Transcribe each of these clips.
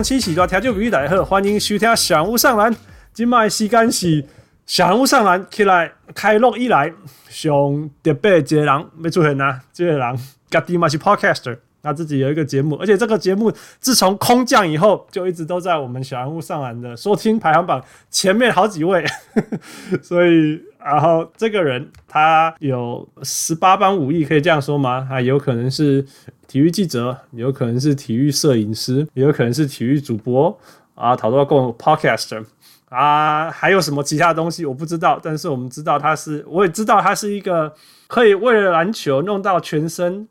各位乡亲喜多听众朋友大家好，欢迎收听小人物上篮。今麦时间是小人物上篮起来开录以来上特别一个人没出现啊，这个人家己嘛是 podcaster，他自己有一个节目，而且这个节目自从空降以后，就一直都在我们小人物上篮的收听排行榜前面好几位，所以。然后这个人他有十八般武艺，可以这样说吗？他有可能是体育记者，有可能是体育摄影师，也有可能是体育主播啊，讨论过 podcaster 啊，还有什么其他东西我不知道。但是我们知道他是，我也知道他是一个可以为了篮球弄到全身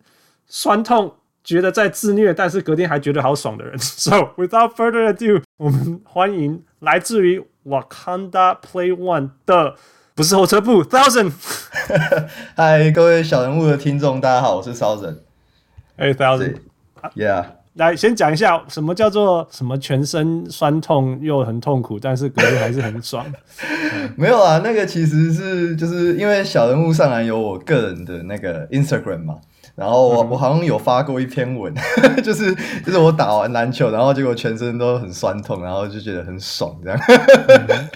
酸痛，觉得在自虐，但是隔天还觉得好爽的人。So without further ado，我们欢迎来自于 Wakanda Play One 的。不是火车部，Thousand。嗨，各位小人物的听众，大家好，我是 Thousand。哎，Thousand，Yeah。来，先讲一下什么叫做什么全身酸痛又很痛苦，但是隔天还是很爽。没有啊，那个其实是就是因为小人物上来有我个人的那个 Instagram 嘛。然后我我好像有发过一篇文，嗯、就是就是我打完篮球，然后结果全身都很酸痛，然后就觉得很爽，这样。嗯、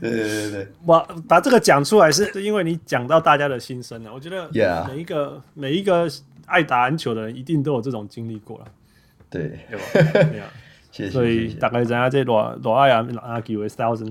对对对对，我把这个讲出来是因为你讲到大家的心声了。我觉得每一个.每一个爱打篮球的人一定都有这种经历过了。对，对吧？对啊，谢谢。所以大概知影这罗罗爱啊阿几位 thousand。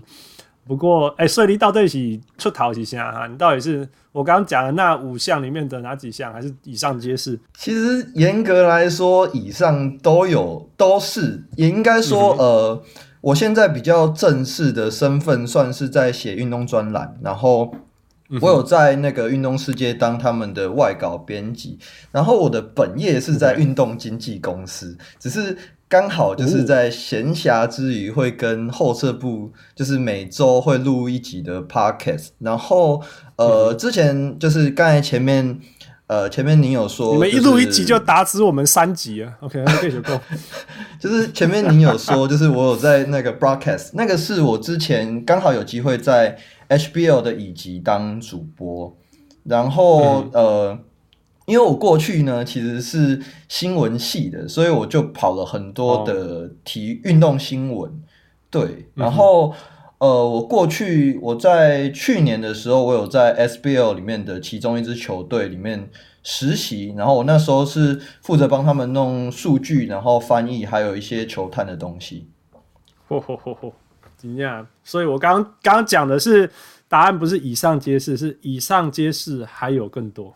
不过，哎、欸，所以你到底是出头是啥哈？你到底是我刚刚讲的那五项里面的哪几项，还是以上皆是？其实严格来说，以上都有，都是。也应该说，嗯、呃，我现在比较正式的身份，算是在写运动专栏，然后我有在那个运动世界当他们的外稿编辑，然后我的本业是在运动经纪公司，嗯、只是。刚好就是在闲暇之余，会跟后撤部，就是每周会录一集的 podcast。然后，呃，之前就是刚才前面，呃，前面你有说，你们一录一集就打死我们三集啊？OK，可以就够。就是前面你有说，就是我有在那个 broadcast，那个是我之前刚好有机会在 HBL 的乙级当主播，然后、嗯、呃。因为我过去呢其实是新闻系的，所以我就跑了很多的体育运动新闻。对，然后呃，我过去我在去年的时候，我有在 SBL 里面的其中一支球队里面实习，然后我那时候是负责帮他们弄数据，然后翻译，还有一些球探的东西。嚯嚯嚯嚯，怎样？所以我刚刚刚讲的是答案，不是以上皆是，是以上皆是，还有更多。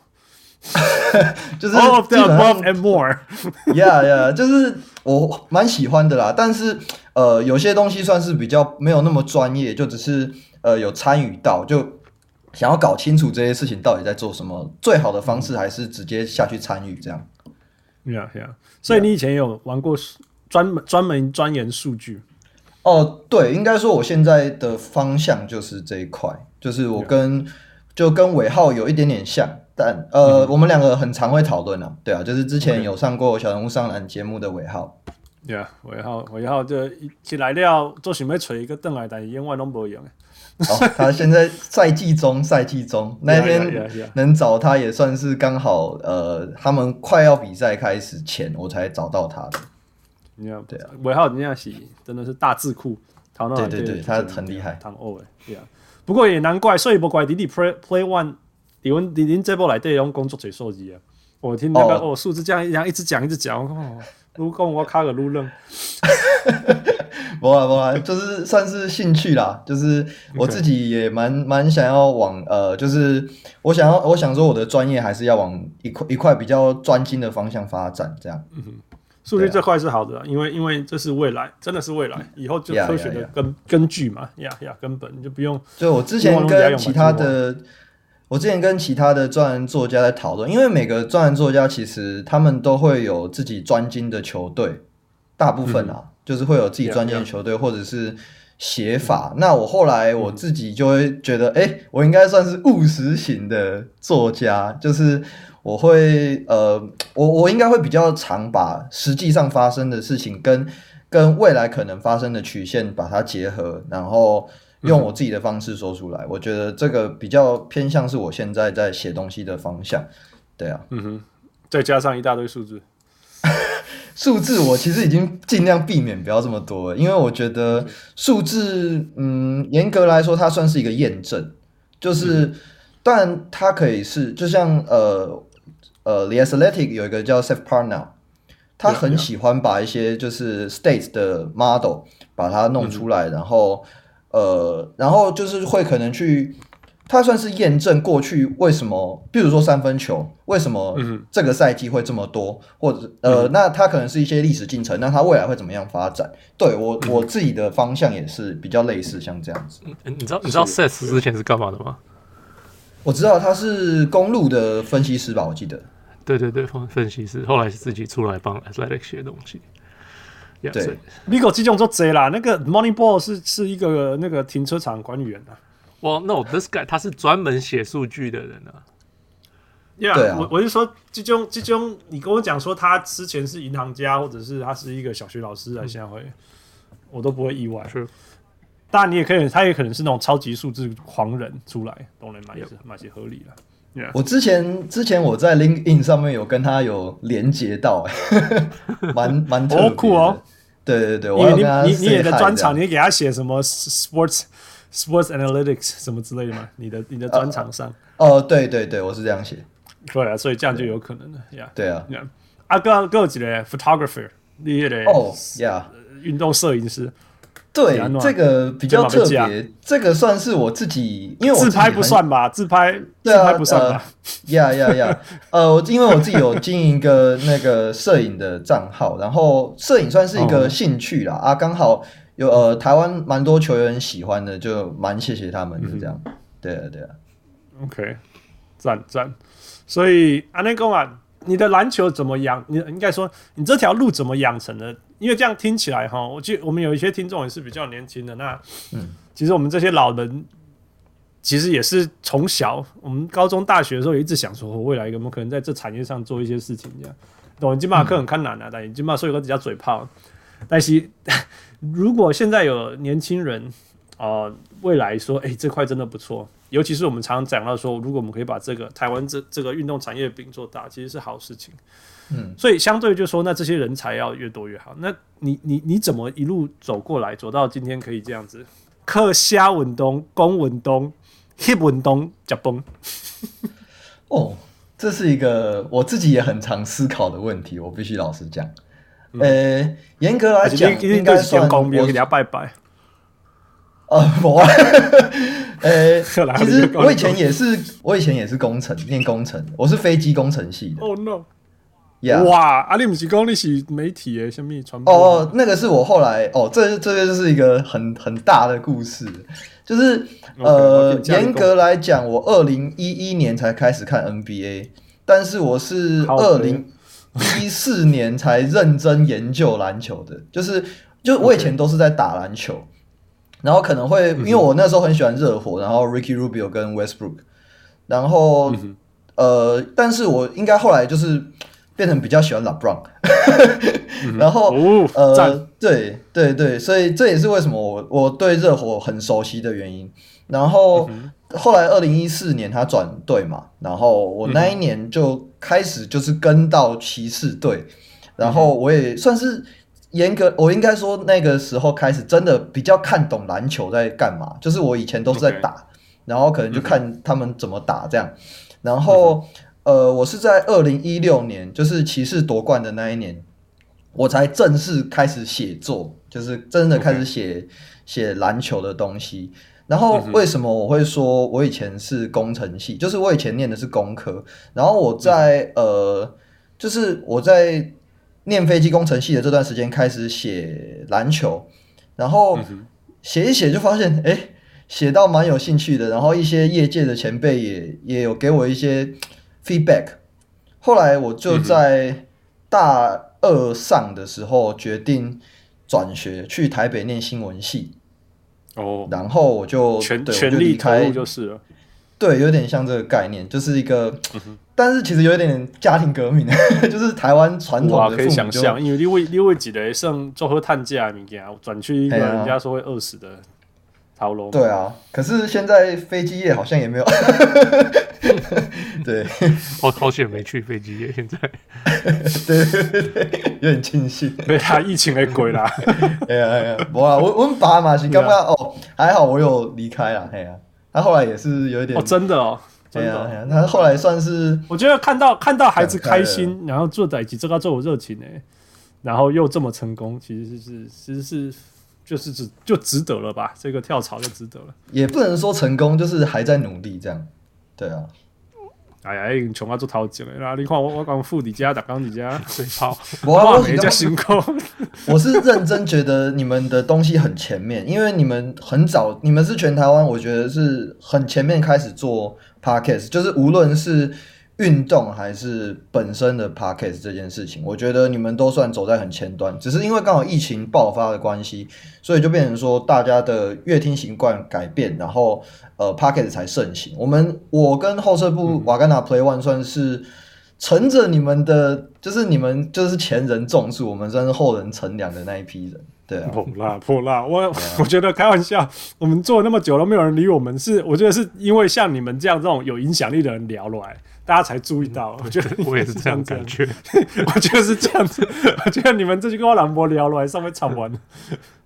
就是 all of the above and more，yeah yeah，就是我蛮喜欢的啦。但是呃，有些东西算是比较没有那么专业，就只是呃有参与到，就想要搞清楚这些事情到底在做什么。最好的方式还是直接下去参与这样。Yeah yeah，所以你以前有玩过专门专门钻研数据？哦，对，应该说我现在的方向就是这一块，就是我跟就跟尾浩有一点点像。但呃，嗯、我们两个很常会讨论啊，对啊，就是之前有上过小人物上篮节目的尾浩，对啊，尾浩，尾浩就一起来了，做什么锤一个邓来，但是永远都不用。哦，他现在赛季中，赛季中那天能找他也算是刚好，呃，他们快要比赛开始前，我才找到他的。你看，对啊，伟浩人家是真的是大智库，对对对，他很厉害，唐欧诶，对啊，不过也难怪，所以不怪弟弟 play play one。你们你您这波来对用工作最手机啊？我听那个哦数字这样一样一直讲一直讲，哦，如果我卡个路愣，不啊不啊，就是算是兴趣啦，就是我自己也蛮蛮想要往呃，就是我想要我想说我的专业还是要往一块一块比较专精的方向发展，这样。数据这块是好的，啊，因为因为这是未来，真的是未来，以后就科学的根.根据嘛，呀呀根本你就不用。对我之前跟其他的。我之前跟其他的专栏作家在讨论，因为每个专栏作家其实他们都会有自己专精的球队，大部分啊，嗯、就是会有自己专精的球队或者是写法。嗯、那我后来我自己就会觉得，哎、我应该算是务实型的作家，就是我会呃，我我应该会比较常把实际上发生的事情跟跟未来可能发生的曲线把它结合，然后。用我自己的方式说出来，嗯、我觉得这个比较偏向是我现在在写东西的方向，对啊，嗯哼，再加上一大堆数字，数字我其实已经尽量避免不要这么多了，因为我觉得数字，嗯，严格来说它算是一个验证，就是，但它可以是，就像呃呃，The Athletic 有一个叫 Seth Partnow，他很喜欢把一些就是 state 的 model 把它弄出来，然后呃，然后就是会可能去。他算是验证过去为什么，比如说三分球为什么这个赛季会这么多，或者呃，那它可能是一些历史进程，那它未来会怎么样发展？对我我自己的方向也是比较类似，像这样子。你知道你知道 Seth 之前是干嘛的吗？我知道他是公路的分析师吧，我记得。对对对，分分析师，后来是自己出来帮 Athletic 写东西。Yeah, 对，Migo 这种做贼啦，那个 Moneyball 是是一个那个停车场管理员啊。Well, no, this guy 他是专门写数据的人啊。Yeah, 对啊，我我是说，这种这种，你跟我讲说他之前是银行家，或者是他是一个小学老师，啊现在会，我都不会意外。是，当然你也可以，他也可能是那种超级数字狂人出来，懂了吗？也是蛮些合理的。我之前之前我在 LinkedIn 上面有跟他有连接到，蛮 蛮特别。哦，酷哦。对对对，因为你你你的专场，你给他写什么 sports？Sports Analytics 什么之类的吗？你的你的专场上？哦，对对对，我是这样写。对啊，所以这样就有可能了呀。对啊，啊，哥哥有几个 photographer，厉害的哦呀，运动摄影师。对，这个比较特别，这个算是我自己，因为我自拍不算吧？自拍自拍不算吧？呀呀呀！呃，我因为我自己有经营一个那个摄影的账号，然后摄影算是一个兴趣啦。啊，刚好。有呃，台湾蛮多球员喜欢的，就蛮谢谢他们就这样。嗯、对啊，对啊。OK，赞赞。所以阿内公啊，你的篮球怎么养？你应该说你这条路怎么养成的？因为这样听起来哈，我记得我们有一些听众也是比较年轻的。那嗯，其实我们这些老人，其实也是从小我们高中、大学的时候也一直想说，我未来有没有可能在这产业上做一些事情？这样，懂？金马克很看难啊，但金马说有个比较嘴炮，但是。如果现在有年轻人啊、呃，未来说，哎、欸，这块真的不错，尤其是我们常常讲到说，如果我们可以把这个台湾这这个运动产业饼做大，其实是好事情。嗯，所以相对就说，那这些人才要越多越好。那你你你怎么一路走过来，走到今天可以这样子？克虾运动、攻运动、hip 运动、脚崩。哦，这是一个我自己也很常思考的问题，我必须老实讲。呃，严格来讲，应该算我给你要拜拜。呃，我，呃，其实我以前也是，我以前也是工程，念工程，我是飞机工程系的。Oh no！哇，阿里姆吉公你是媒体诶，什么传播？哦，那个是我后来，哦，这这个就是一个很很大的故事，就是呃，严格来讲，我二零一一年才开始看 NBA，但是我是二零。一四年才认真研究篮球的，就是就我以前都是在打篮球，Okay. 然后可能会因为我那时候很喜欢热火，然后 Ricky Rubio 跟 Westbrook，然后、嗯、呃，但是我应该后来就是变成比较喜欢 LeBron，然后、哦、呃，对对对，所以这也是为什么我我对热火很熟悉的原因，然后。嗯后来二零一四年他转队嘛，然后我那一年就开始就是跟到骑士队，然后我也算是严格，我应该说那个时候开始真的比较看懂篮球在干嘛，就是我以前都是在打，然后可能就看他们怎么打这样，然后呃，我是在二零一六年，就是骑士夺冠的那一年，我才正式开始写作，就是真的开始写写篮球的东西。然后为什么我会说我以前是工程系？就是我以前念的是工科，然后我在呃，就是我在念飞机工程系的这段时间开始写篮球，然后写一写就发现，哎，写到蛮有兴趣的。然后一些业界的前辈也也有给我一些 feedback。后来我就在大二上的时候决定转学去台北念新闻系。哦，然后我就全全力投入就是了，对，有点像这个概念，就是一个，嗯、但是其实有一点家庭革命，就是台湾传统的，可以想象，因为你为你为几个上做喝碳价物件转去一个人家说会饿死的逃楼。对啊，可是现在飞机业好像也没有。对，我好险没去飞机业，现在。对对对对，有点庆幸。被他疫情给鬼啦。哎 呀哎呀，我啊，我我们爸嘛是刚刚哦，还好我有离开了，哎呀，他后来也是有一点。哦，真的哦。对呀，他后来算是，我觉得看到看到孩子开心，然后做在一起，这个做有热情哎，然后又这么成功，其实是其实是就是值就值得了吧？这个跳槽就值得了。也不能说成功，就是还在努力这样。对啊。哎呀，穷啊做头前了。你看我我刚富你家，打钢你家水泡，我比较辛苦。我是认真觉得你们的东西很前面，因为你们很早，你们是全台湾，我觉得是很前面开始做 Podcast，就是无论是。运动还是本身的 podcast 这件事情，我觉得你们都算走在很前端，只是因为刚好疫情爆发的关系，所以就变成说大家的乐听习惯改变，然后呃 podcast 才盛行。我们我跟后撤部瓦甘达 Play One 算是乘着你们的，就是你们就是前人种树，我们算是后人乘凉的那一批人。对啊，破啦破啦，我、啊、我觉得开玩笑，我们做了那么久都没有人理我们，是我觉得是因为像你们这样这种有影响力的人聊来。大家才注意到，我觉得 我也是这样感觉。我觉得是这样子，我觉得你们这句跟我兰博聊了，还上面唱完。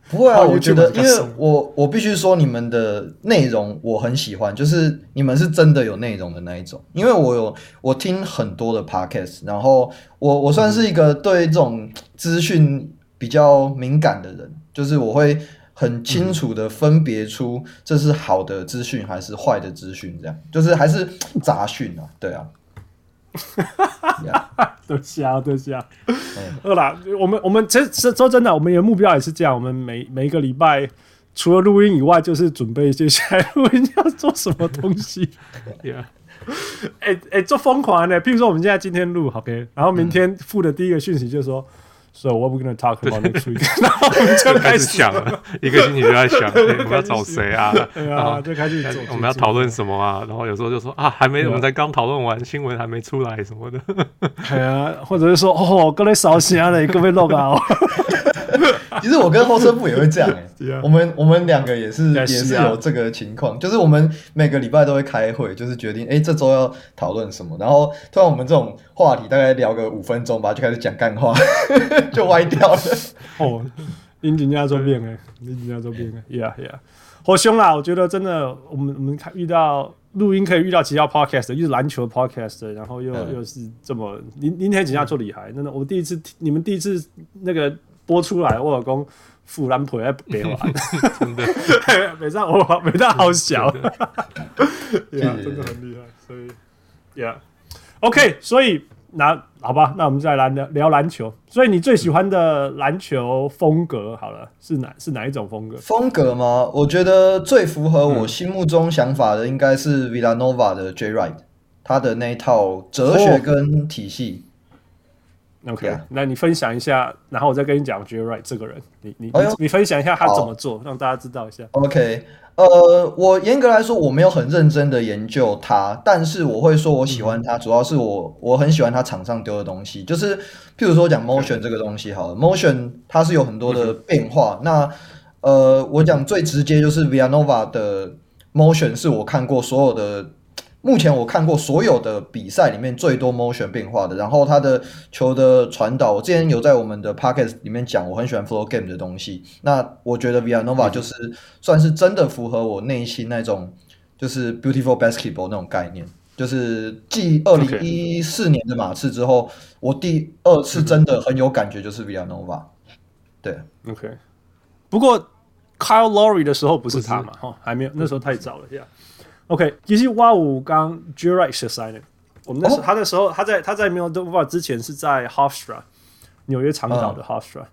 不会啊，我觉得，因为我我必须说，你们的内容我很喜欢，就是你们是真的有内容的那一种。因为我有我听很多的 podcast，然后我我算是一个对这种资讯比较敏感的人，就是我会。很清楚的分别出这是好的资讯还是坏的资讯，这样就是还是杂讯啊，对啊，都 瞎都瞎。饿啦，我们我们其实说真的，我们的目标也是这样，我们每每一个礼拜除了录音以外，就是准备接下来录音要做什么东西。对啊，哎哎，做疯狂的，譬如说我们现在今天录，OK，然后明天附的第一个讯息就是说。So what we gonna talk about next week？然后我们就开始想了，一个星期就在想，我们要找谁啊？对啊，就开始我们要讨论什么啊？然后有时候就说啊，还没，我们才刚讨论完，新闻还没出来什么的。对啊，或者是说哦，各位烧香了，各位老高。其实我跟后车部也会这样 我们我们两个也是也是有这个情况，就是我们每个礼拜都会开会，就是决定哎、欸、这周要讨论什么，然后突然我们这种话题大概聊个五分钟吧，就开始讲干话，就歪掉了。哦，林景家周边哎，林景家周边哎，Yeah Yeah，好凶啦！我觉得真的，我们我们看遇到录音可以遇到其他 Podcast，又是篮球 Podcast，然后又、嗯、又是这么林林天景家做厉害，真的，我第一次你们第一次那个。播出来，我老公富兰婆在北玩，真的，每张我每张好小，对啊，真的很厉害，所以，Yeah，OK，所以那好吧，那我们再来聊聊篮球。所以你最喜欢的篮球风格，好了，是哪是哪一种风格？风格吗？我觉得最符合我心目中想法的，应该是 Villanova 的 Jay Wright，他的那一套哲学跟体系。OK. 那你分享一下，然后我再跟你讲 Wright 这个人，你你、哎、你分享一下他怎么做，让大家知道一下。OK，呃，我严格来说我没有很认真的研究他，但是我会说我喜欢他，嗯、主要是我我很喜欢他场上丢的东西，就是譬如说讲 motion 这个东西好了，motion 它是有很多的变化。嗯、那呃，我讲最直接就是 Villanova 的 motion 是我看过所有的。目前我看过所有的比赛里面最多 motion 变化的，然后他的球的传导，我之前有在我们的 podcast 里面讲，我很喜欢 flow game 的东西。那我觉得 Villanova 就是算是真的符合我内心那种就是 beautiful basketball 那种概念。就是继二零一四年的马刺之后，我第二次真的很有感觉，就是 Villanova。对，OK。不过 Kyle Lowry 的时候不是他嘛？哈，还没有，那时候太早了，呀。OK，其实哇五刚 sign 我们那时候、哦、他那时候他在他在 Villanova 之前是在 Hofstra 纽约长岛的 Hofstra、嗯。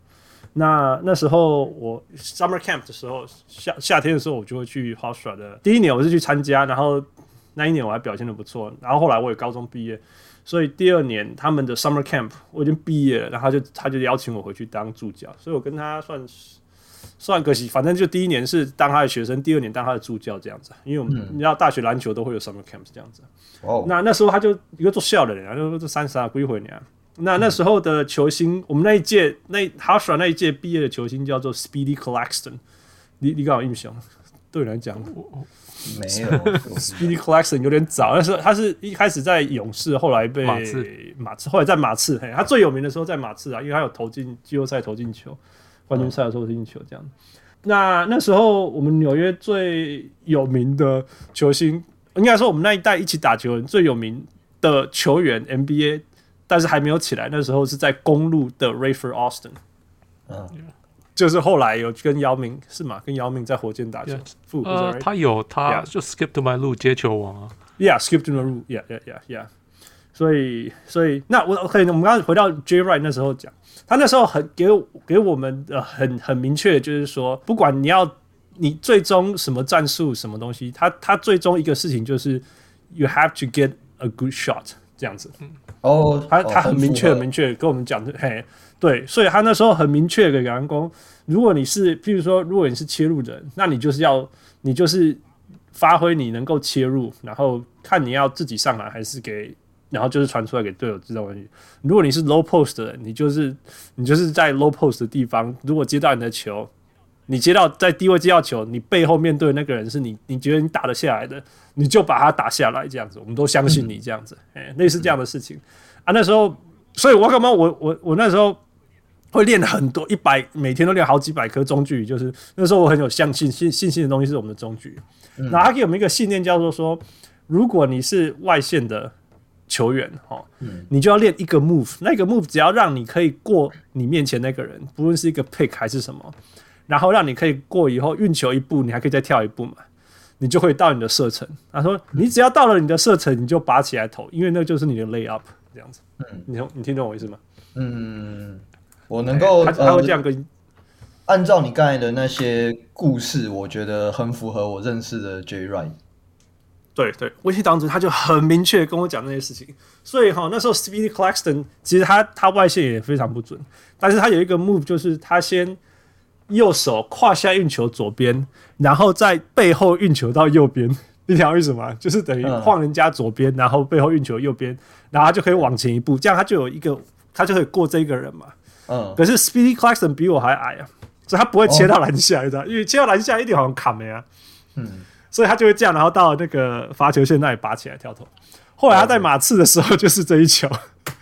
那那时候我 Summer Camp 的时候夏夏天的时候我就会去 Hofstra 的。第一年我是去参加，然后那一年我还表现的不错。然后后来我也高中毕业，所以第二年他们的 Summer Camp 我已经毕业了，然后他就他就邀请我回去当助教，所以我跟他算是。算可惜，反正就第一年是当他的学生，第二年当他的助教这样子。因为我们、嗯、你知道，大学篮球都会有 summer camps 这样子。哦，那那时候他就一个做校的人，就这三十啊，归回年。那那时候的球星，嗯、我们那一届那 Hofstra 那一届毕业的球星叫做 Speedy Claxton，你你刚好印象？对你来讲，我没有，Speedy Claxton 有点早，但是他是一开始在勇士，后来被马刺，马刺后来在马刺，嘿，他最有名的时候在马刺啊，因为他有投进季后赛投进球，冠军赛的时候是进球这样。嗯、那那时候我们纽约最有名的球星，应该说我们那一代一起打球人最有名的球员 NBA，但是还没有起来，那时候是在公路的 Rafer Austin，嗯。就是后来有跟姚明是吗？跟姚明在火箭打球。呃，他有他就 skip to my 路接球王啊。Yeah，skip to my 路，Yeah，Yeah，Yeah，Yeah。所以，所以那我 OK，我们刚刚回到 Jay Wright 那时候讲，他那时候很给给我们呃很很明确，就是说，不管你要你最终什么战术什么东西，他他最终一个事情就是 you have to get a good shot 这样子。哦，他他很明确很明确跟我们讲的，嘿。对，所以他那时候很明确给员工，如果你是，譬如说，如果你是切入人，那你就是要，你就是发挥你能够切入，然后看你要自己上来还是给，然后就是传出来给队友知道问题。如果你是 low post 的人，你就是你就是在 low post 的地方，如果接到你的球，你接到在低位接到球，你背后面对的那个人是你，你觉得你打得下来的，你就把他打下来，这样子，我们都相信你这样子，哎、嗯，类似这样的事情啊。那时候，所以我干嘛？我我我那时候。会练很多一百，每天都练好几百颗中距离，就是那时候我很有相信信信心的东西是我们的中距。嗯、那他给我们一个信念，叫做说，如果你是外线的球员，哈，嗯、你就要练一个 move，那个 move 只要让你可以过你面前那个人，不论是一个 pick 还是什么，然后让你可以过以后运球一步，你还可以再跳一步嘛，你就会到你的射程。他说，你只要到了你的射程，你就拔起来投，因为那就是你的 lay up 这样子。嗯，你你听懂我意思吗？嗯。我能够他他会这样跟、呃，按照你刚才的那些故事，我觉得很符合我认识的 Jay Wright。对对，威胁当中他就很明确跟我讲那些事情，所以哈那时候 Speedy Claxton 其实他他外线也非常不准，但是他有一个 move 就是他先右手胯下运球左边，然后在背后运球到右边，你晓得为什么？就是等于晃人家左边，然后背后运球右边，然后他就可以往前一步，这样他就有一个他就可以过这一个人嘛。嗯，可是 Speedy Claxton 比我还矮啊，所以他不会切到篮下，你知道？因为切到篮下一点好像卡没啊，嗯，所以他就会这样，然后到那个罚球线那里拔起来跳投。后来他在马刺的时候就是这一球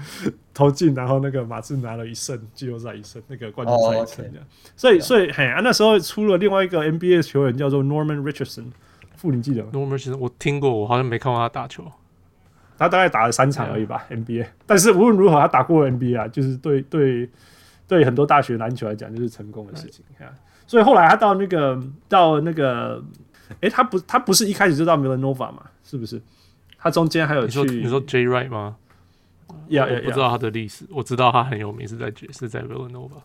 投进，然后那个马刺拿了一胜，季后赛一胜，那个冠军赛一胜这样。所以，所以嘿啊，那时候出了另外一个 NBA 球员叫做 Norman Richardson，傅你记得吗？Norman Richardson 我听过，我好像没看过他打球。他大概打了三场而已吧，NBA。但是无论如何，他打过 NBA 啊，就是对对。对很多大学篮球来讲，就是成功的事情。看，所以后来他到那个到那个，诶，他不他不是一开始就到 Villanova 嘛？是不是？他中间还有去？你说说 Jay Wright 吗？呀呀，不知道他的历史。我知道他很有名，是在是在 Villanova。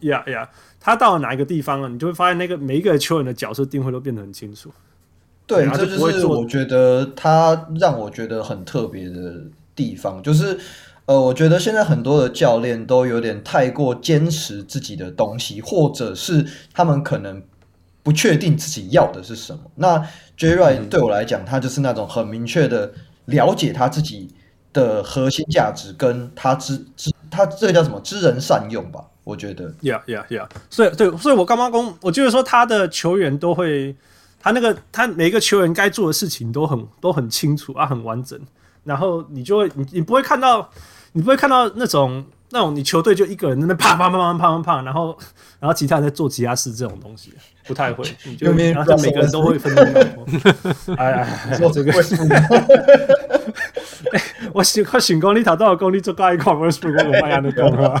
呀呀，他到了哪一个地方了？你就会发现那个每一个球员的角色定位都变得很清楚。对，这就是我觉得他让我觉得很特别的地方，就是。呃，我觉得现在很多的教练都有点太过坚持自己的东西，或者是他们可能不确定自己要的是什么。那 Jay Wright 对我来讲，他就是那种很明确的了解他自己的核心价值，跟他知知他这个叫什么知人善用吧？我觉得，Yeah Yeah Yeah。所以对，所以我刚刚公，我就是说他的球员都会，他那个他每一个球员该做的事情都很都很清楚啊，很完整。然后你就会，你你不会看到。你不会看到那种那种你球队就一个人在那啪啪啪啪啪啪啪，然后 然后其他人在做其他事这种东西，不太会。你就然后每个人都会分工。哎呀，做这个。哎，我想我想讲你头到讲你做高一块，我是不是我发扬的功啊？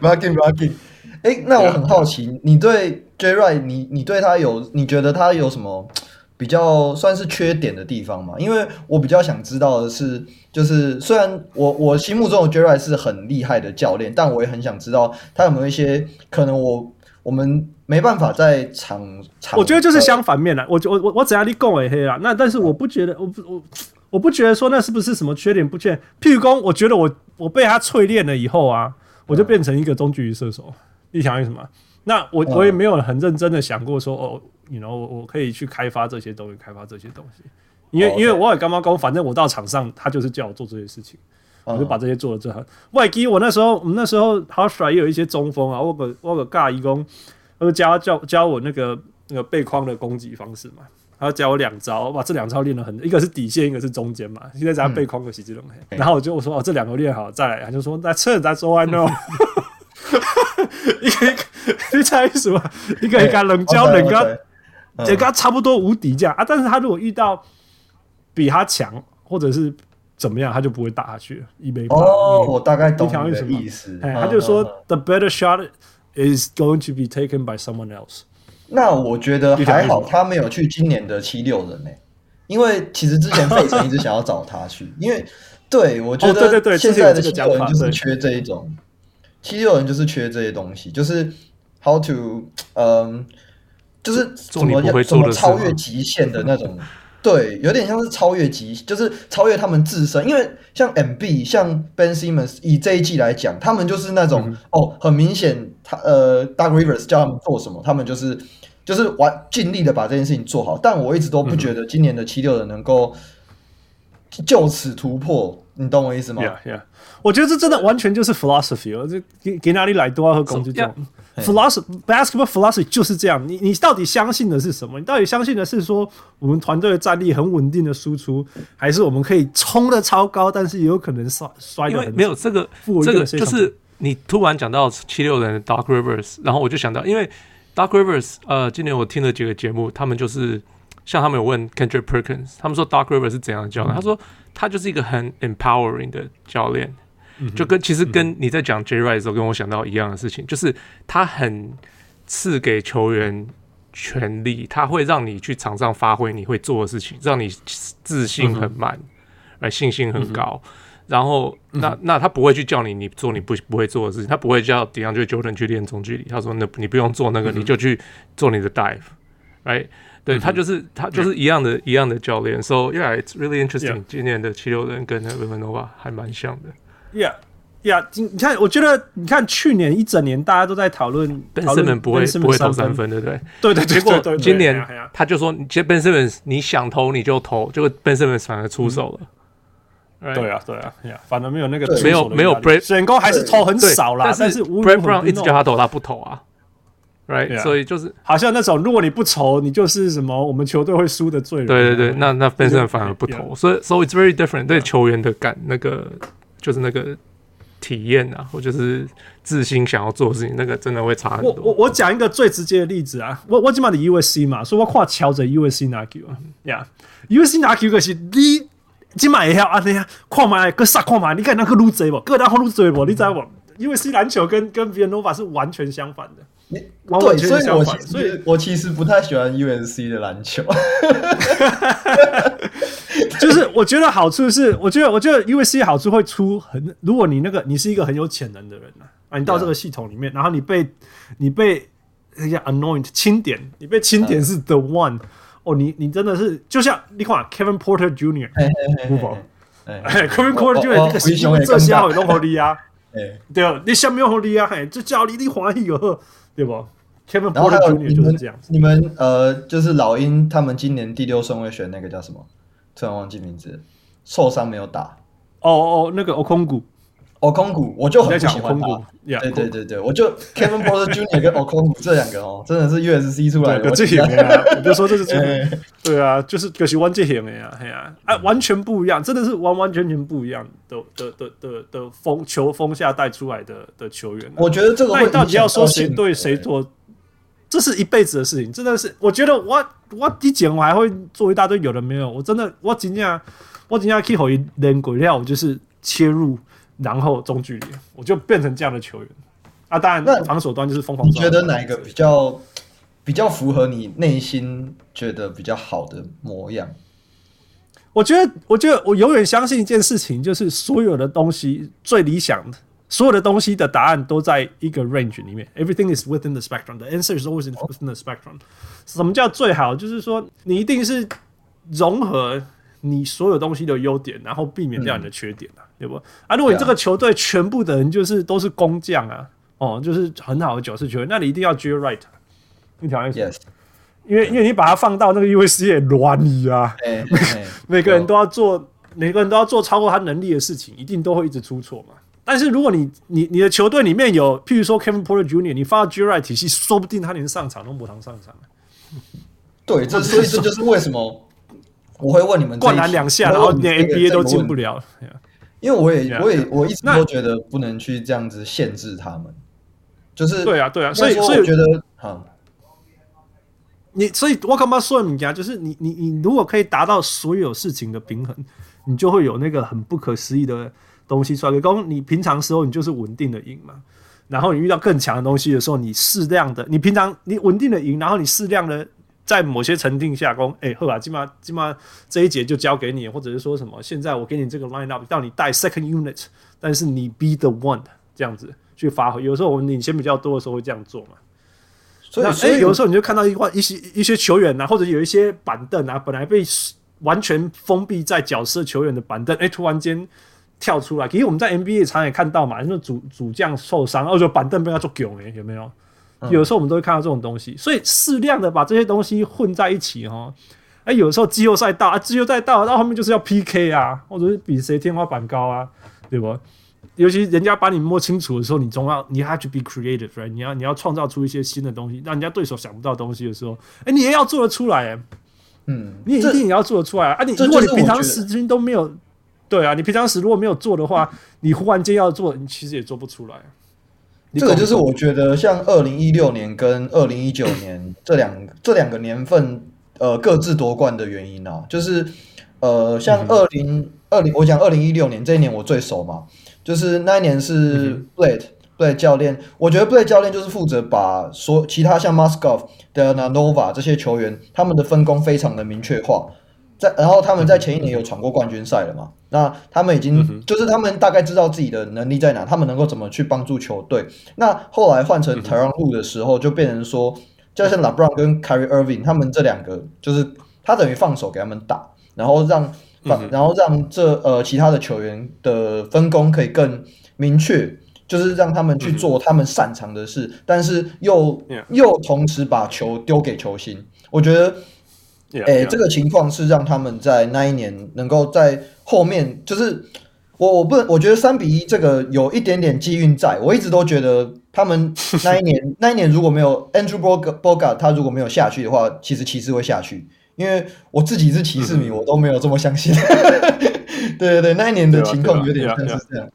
不要紧不要紧。哎，那我很好奇，你对 Jay Wright，你你对他有，你觉得他有什么？比较算是缺点的地方嘛，因为我比较想知道的是，就是虽然我我心目中的 Wright 是很厉害的教练，但我也很想知道他有没有一些可能我我们没办法在场场。我觉得就是相反面了，我我我我只要你讲为黑啦，那但是我不觉得，我不我我不觉得说那是不是什么缺点不缺？譬如说，我觉得我我被他淬炼了以后啊，我就变成一个中距离射手，你想为什么？那我我也没有很认真的想过说哦。你 you know, 我我可以去开发这些东西，开发这些东西，因为、oh. 因为我也刚刚讲，反正我到场上，他就是叫我做这些事情，uh. 我就把这些做了最好。外机，我那时候我们那时候 Hofstra 也有一些中锋啊，我个我个尬义工，他就教教教我那个那个背框的攻击方式嘛。他教我两招，哇，这两招练得很，一个是底线，一个是中间嘛。现在在背框的洗这种，然后我就我说哦，这两个练好再来，他就说那趁咱说完喽。一个一个，你猜什么？一个一个冷交冷胶，这跟他差不多无敌这样啊。但是他如果遇到比他强或者是怎么样，他就不会打下去了。一杯哦，我大概懂你的意思。他就说，The better shot is going to be taken by someone else。那我觉得还好，他没有去今年的七六人呢，因为其实之前费城一直想要找他去，因为对我觉得现在的七六人就是缺这一种。七六人就是缺这些东西，就是 how to，嗯，就是怎么怎么超越极限的那种，对，有点像是超越极，就是超越他们自身。因为像 MB，像 Ben Simmons，以这一季来讲，他们就是那种、嗯、哦，很明显，他呃，Doug Rivers 叫他们做什么，他们就是就是完尽力的把这件事情做好。但我一直都不觉得今年的七六人能够就此突破。你懂我意思吗？Yeah, yeah. 我觉得这真的完全就是 philosophy 哦，这给给哪里来都要和工具这种 philosophy basketball philosophy 就是这样。你你到底相信的是什么？你到底相信的是说我们团队的战力很稳定的输出，还是我们可以冲得超高，但是也有可能摔摔的很？没有这个，这个就是你突然讲到七六人的 Doc Rivers，然后我就想到，因为 Doc Rivers，呃，今年我听了几个节目，他们就是。像他们有问 Kendrick Perkins，他们说 Doc Rivers 是怎样的教练？嗯、他说他就是一个很 empowering 的教练，嗯、就跟其实跟你在讲 Jay Wright 的时候，跟我想到一样的事情，嗯、就是他很赐给球员权利，他会让你去场上发挥你会做的事情，让你自信很满，来、嗯、信心很高。嗯、然后那那他不会去叫你你做你不不会做的事情，他不会叫 DeAndre Jordan 去练中距离，他说那你不用做那个，嗯、你就去做你的 dive，right？对他就是他就是一样的，一样的教练。So yeah, it's really interesting。今年的七六人跟那个 Villanova 还蛮像的。Yeah, yeah。你看，我觉得你看去年一整年大家都在讨论 Ben Simmons 不会不会投三分，对不对？对对。结果今年他就说，其实 Ben Simmons 你想投你就投，结果 Ben Simmons 反而出手了。对啊，对啊，反而没有那个没有没有 Brett 选高还是投很少啦，但是 Brett Brown 一直叫他投，他不投啊。Right，、yeah. 所以就是好像那种，如果你不投，你就是什么，我们球队会输的罪人。对对对，那那 Benson 反而不投，所以 so it's very different。对球员的感，那个就是那个体验啊，或者是自信想要做的事情，那个真的会差很多。我我我讲一个最直接的例子啊，我我今嘛的 USC 嘛，所以我跨桥着 USC 拿球啊，呀，USC 拿球可是你今嘛也要啊，你看嘛，个啥看嘛，你看那个路贼不，个大号路贼不，你知道不？USC 篮球跟跟 Villanova 是完全相反的。对，所以我所以我其实不太喜欢 UNC 的篮球，就是我觉得好处是，我觉得我觉得 UNC 好处会出很，如果你那个你是一个很有潜能的人啊，你到这个系统里面，然后你被你被人家 anoint 钦点，你被钦点是 the one，哦，你你真的是就像你看 Kevin Porter Jr.，不否？Kevin Porter Jr. 这个这些好弄好厉啊，对啊，你下面好厉啊，嘿，这叫你你欢喜有对不？Kevin Porter Jr. 就是这样子。你们呃，就是老鹰他们今年第六顺位选那个叫什么？突然忘记名字，受伤没有打。哦哦，那个欧空谷，欧空谷，我就很不喜欢他。对对对对，我就 Kevin Porter Jr. 跟欧空谷这两个哦，真的是 USC 出来的。这型啊，我就说这是 这对啊，就是可惜玩这型的呀，哎呀，啊，完全不一样，真的是完完全全不一样的的的的的风球风下带出来的的球员。我觉得这个，那你到底要说谁对谁错？这是一辈子的事情，真的是。我觉得我我以前我还会做一大堆有的没有，我真的我今天我今天可以回连鬼料，我就是切入。然后中距离，我就变成这样的球员啊！当然，那防守端就是疯狂。你觉得哪一个比较比较符合你内心觉得比较好的模样？我觉得，我觉得我永远相信一件事情，就是所有的东西最理想的，所有的东西的答案都在一个 range 里面。Everything is within the spectrum. The answer is always within the spectrum。什么叫最好？就是说，你一定是融合。你所有东西的优点，然后避免掉你的缺点啊，嗯、对不？啊，如果你这个球队全部的人就是都是工匠啊，哦，就是很好的九四球员，那你一定要 Jay Wright 一条线，Yes. 因为因为你把它放到那个 USC 也乱你啊，欸欸、每个人都要做，每个人都要做超过他能力的事情，一定都会一直出错嘛。但是如果你你你的球队里面有，譬如说 Kevin Porter Jr.，你放到 Jay Wright 体系，说不定他连上场都不常上场。对，这所以这就是为什么我会问你们灌篮两下，然后连 NBA 都进不了。因为我也我也我一直都觉得不能去这样子限制他们，就是对啊对啊，所以所以我觉得哈，你所以我干嘛说你家就是你你你如果可以达到所有事情的平衡，你就会有那个很不可思议的东西出来。比如你平常时候你就是稳定的赢嘛，然后你遇到更强的东西的时候，你适量的你平常你稳定的赢，然后你适量的。在某些层定下攻，哎、欸，好吧，起码起码这一节就交给你，或者是说什么，现在我给你这个 line up，让你带 second unit，但是你 be the one 这样子去发挥。有时候我们领先比较多的时候会这样做嘛。所以，所以、欸、有的时候你就看到一块一些一些球员啊，或者有一些板凳啊，本来被完全封闭在角色球员的板凳，哎、欸，突然间跳出来。其实我们在 NBA 常也看到嘛，那主主将受伤，或者板凳被他做囧，哎，有没有？有时候我们都会看到这种东西，所以适量的把这些东西混在一起哈。哎，有时候季后赛到啊，季后赛到到后面就是要 PK 啊，或者是比谁天花板高啊，对不？尤其人家把你摸清楚的时候，你总要你 have to be creative，right？你要你要创造出一些新的东西，让人家对手想不到东西的时候，哎，你也要做得出来，嗯，你也一定也要做得出来啊。你如果你平常时间都没有，对啊，你平常时如果没有做的话，你忽然间要做，你其实也做不出来。这个就是我觉得，像二零一六年跟二零一九年这两这两个年份，呃，各自夺冠的原因啊，就是呃，像二零二零，我讲二零一六年这一年我最熟嘛，就是那一年是 Blade Blade 教练，我觉得 Blade 教练就是负责把所其他像 Moskov、Dellavedova 这些球员他们的分工非常的明确化。在，然后他们在前一年有闯过冠军赛了嘛？那他们已经就是他们大概知道自己的能力在哪，他们能够怎么去帮助球队。那后来换成 Tyronn Lue 的时候，就变成说，就像 LeBron 跟 Kyrie Irving 他们这两个，就是他等于放手给他们打，然后让放，然后让这呃其他的球员的分工可以更明确，就是让他们去做他们擅长的事，但是又又同时把球丢给球星。我觉得。哎这个情况是让他们在那一年能够在后面，就是我我不能，我觉得三比一这个有一点点机运在。我一直都觉得他们那一年 那一年如果没有 Andrew Bogut，他如果没有下去的话，其实骑士会下去。因为我自己是骑士迷，我都没有这么相信。对对对，那一年的情况有点像是这样。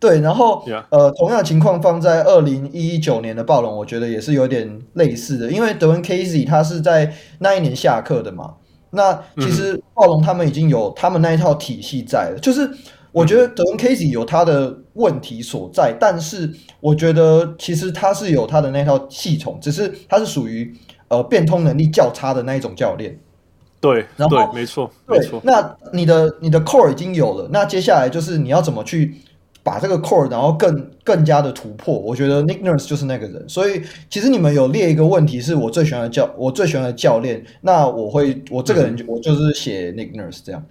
对，然后.呃，同样的情况放在二零一九年的暴龙，我觉得也是有点类似的，因为德文 Casey 他是在那一年下课的嘛。那其实暴龙他们已经有他们那一套体系在了，嗯、就是我觉得德文 Casey 有他的问题所在，嗯、但是我觉得其实他是有他的那套系统，只是他是属于呃变通能力较差的那一种教练。对，然后对，没错，对没错。那你的你的 core 已经有了，那接下来就是你要怎么去。把这个 core，然后更更加的突破，我觉得 Nick Nurse 就是那个人。所以其实你们有列一个问题，是我最喜欢的教，我最喜欢的教练。那我会，我这个人就、嗯、我就是写 Nick Nurse 这样。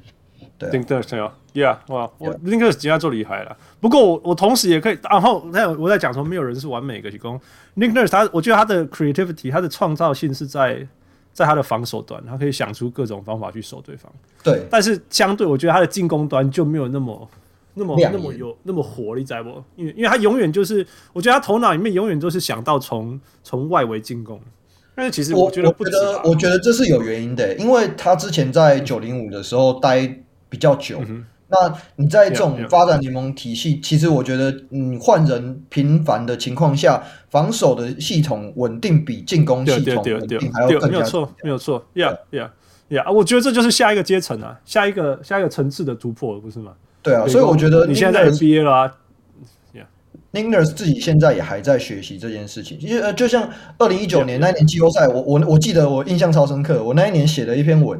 对，Nick Nurse 对啊，Yeah，哇，我 Nick Nurse 今天做厉害了。不过我我同时也可以，然后那我在讲说，没有人是完美的提供 Nick Nurse，他我觉得他的 creativity，他的创造性是在在他的防守端，他可以想出各种方法去守对方。对，但是相对，我觉得他的进攻端就没有那么。那么那么有那么活力在不？因为因为他永远就是，我觉得他头脑里面永远都是想到从从外围进攻。但是其实我觉得不值得，我觉得这是有原因的，因为他之前在九零五的时候待比较久。嗯、那你在这种发展联盟体系，嗯、其实我觉得嗯换人频繁的情况下，防守的系统稳定比进攻系统稳定还要更加。没有错，没有错。Yeah yeah yeah，我觉得这就是下一个阶层啊，下一个下一个层次的突破，不是吗？对啊，所以我觉得你现在在 NBA 了啊。Nick Nurse 自己现在也还在学习这件事情。其实呃，就像二零一九年那一年季后赛，我我我记得我印象超深刻。我那一年写了一篇文，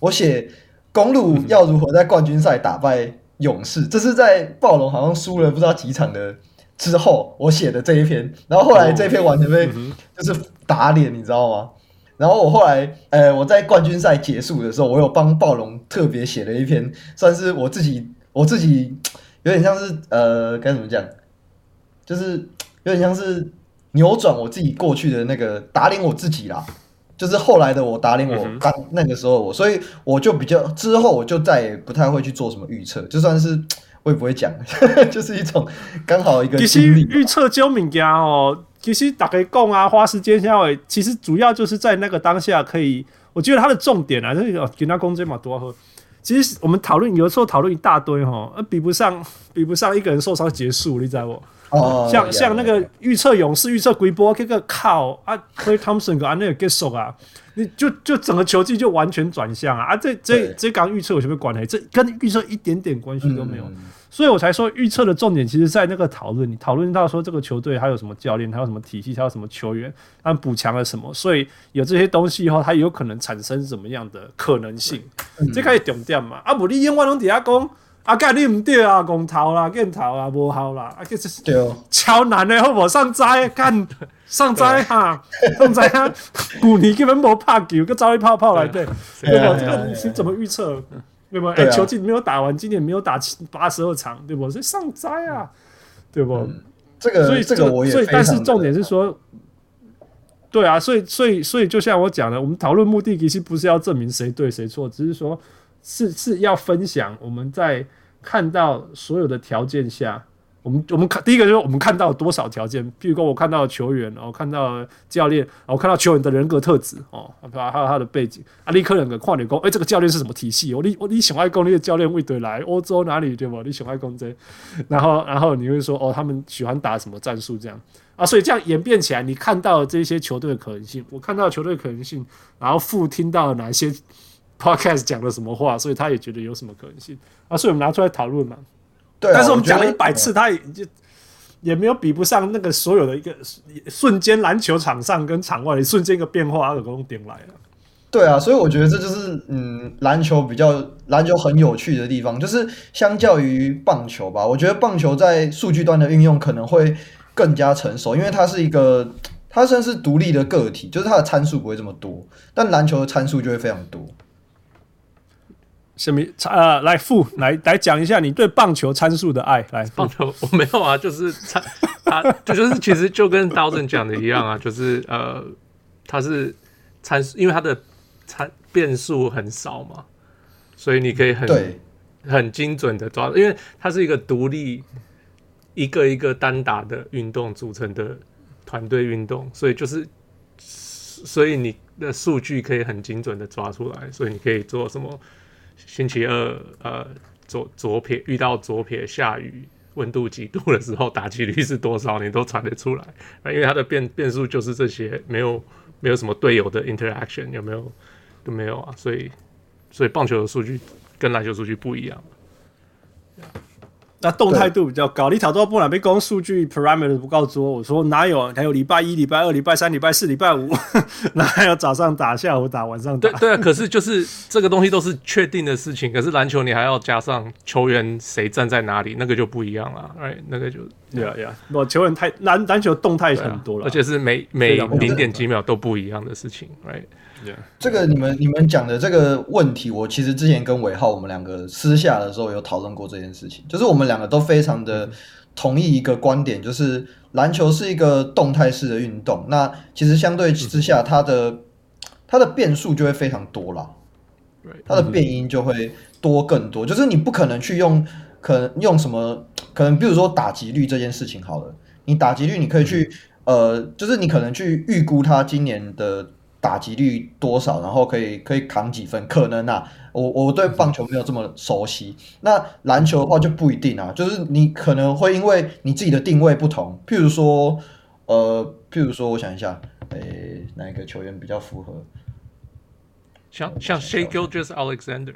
我写公路要如何在冠军赛打败勇士，这是在暴龙好像输了不知道几场的之后我写的这一篇。然后后来这篇完全被就是打脸，你知道吗？然后我后来呃，我在冠军赛结束的时候，我有帮暴龙特别写了一篇，算是我自己。我自己有点像是呃，该怎么讲，就是有点像是扭转我自己过去的那个打脸我自己啦，就是后来的我打脸我刚那个时候我，所以我就比较之后我就再也不太会去做什么预测，就算是我也不会讲，就是一种刚好一个。其实预测就敏感哦，其实大家讲啊，花时间下来，其实主要就是在那个当下可以，我觉得它的重点啊，就是给他工资嘛多喝。其实我们讨论有的时候讨论一大堆哈，呃，比不上比不上一个人受伤结束，你知道不？哦，像像那个预测勇士预测龟波，这个靠啊，Clay Thompson 跟安内尔结束啊，你就就整个球季就完全转向啊啊！这这这刚预测有什么关系？这跟预测一点点关系都没有。嗯所以我才说预测的重点，其实在那个讨论。你讨论到说这个球队还有什么教练，还有什么体系，还有什么球员，他们补强了什么？所以有这些东西以后，它有可能产生什么样的可能性？嗯、这可以重点嘛？啊不，你永远拢底下讲，啊干你唔对啊，公头啦，更头啦，无效啦，啊这是超难的，好不好？上斋干 上斋哈，上斋哈，古尼根本无拍球，个招一泡泡来对，对吧？这个你怎么预测？对不？哎、欸，球季没有打完，今年没有打八十二场，对不？所以上灾啊，对不？嗯、这个，所以这个我也，所以但是重点是说，对啊，所以所以所以就像我讲的，我们讨论目的其实不是要证明谁对谁错，只是说是是要分享我们在看到所有的条件下。我们我们看第一个就是我们看到多少条件，譬如说我看到球员，然后看到教练，然后看到球员的人格特质哦，对吧还有他的背景。啊，立刻两个跨点工，哎，这个教练是什么体系？我你我你喜欢攻那个教练会对来欧洲哪里对吧？你喜欢攻这，然后然后你会说哦，他们喜欢打什么战术这样啊？所以这样演变起来，你看到这些球队的可能性，我看到球队可能性，然后父听到哪些 podcast 讲了什么话，所以他也觉得有什么可能性啊？所以我们拿出来讨论嘛。对啊，但是我们讲了一百次，他也就也没有比不上那个所有的一个瞬间，篮球场上跟场外的瞬间一个变化，有种点来了。对啊，所以我觉得这就是嗯，篮球比较篮球很有趣的地方，就是相较于棒球吧，我觉得棒球在数据端的运用可能会更加成熟，因为它是一个它算是独立的个体，就是它的参数不会这么多，但篮球的参数就会非常多。什么？呃，来傅来来讲一下你对棒球参数的爱。来，棒球我没有啊，就是参啊，就 就是其实就跟刀正讲的一样啊，就是呃，它是参数，因为它的参变数很少嘛，所以你可以很很精准的抓，因为它是一个独立一个一个单打的运动组成的团队运动，所以就是所以你的数据可以很精准的抓出来，所以你可以做什么？星期二，呃，左左撇遇到左撇下雨，温度几度的时候，打击率是多少，你都传得出来。因为它的变变数就是这些，没有没有什么队友的 interaction，有没有都没有啊，所以所以棒球的数据跟篮球数据不一样。那动态度比较高，你讨到不然被公数据 parameter 不够多，我说哪有？还有礼拜一、礼拜二、礼拜三、礼拜四、礼拜五，哪还有早上打、下午打、晚上打？对对啊，可是就是这个东西都是确定的事情，可是篮球你还要加上球员谁站在哪里，那个就不一样了。哎，那个就对啊，对啊，我球员太篮篮球动态很多了，而且是每每零点几秒都不一样的事情，right？Yeah. 这个你们你们讲的这个问题，我其实之前跟伟浩我们两个私下的时候有讨论过这件事情，就是我们两个都非常的同意一个观点，就是篮球是一个动态式的运动，那其实相对之下，它的它的变数就会非常多啦，它的变音就会多更多，就是你不可能去用可能用什么，可能比如说打击率这件事情好了，你打击率你可以去呃，就是你可能去预估它今年的。打击率多少，然后可以可以扛几分？可能啊，我我对棒球没有这么熟悉。那篮球的话就不一定啊，就是你可能会因为你自己的定位不同，譬如说，呃，譬如说，我想一下，诶，哪一个球员比较符合？像像 Shai Gilgeous-Alexander。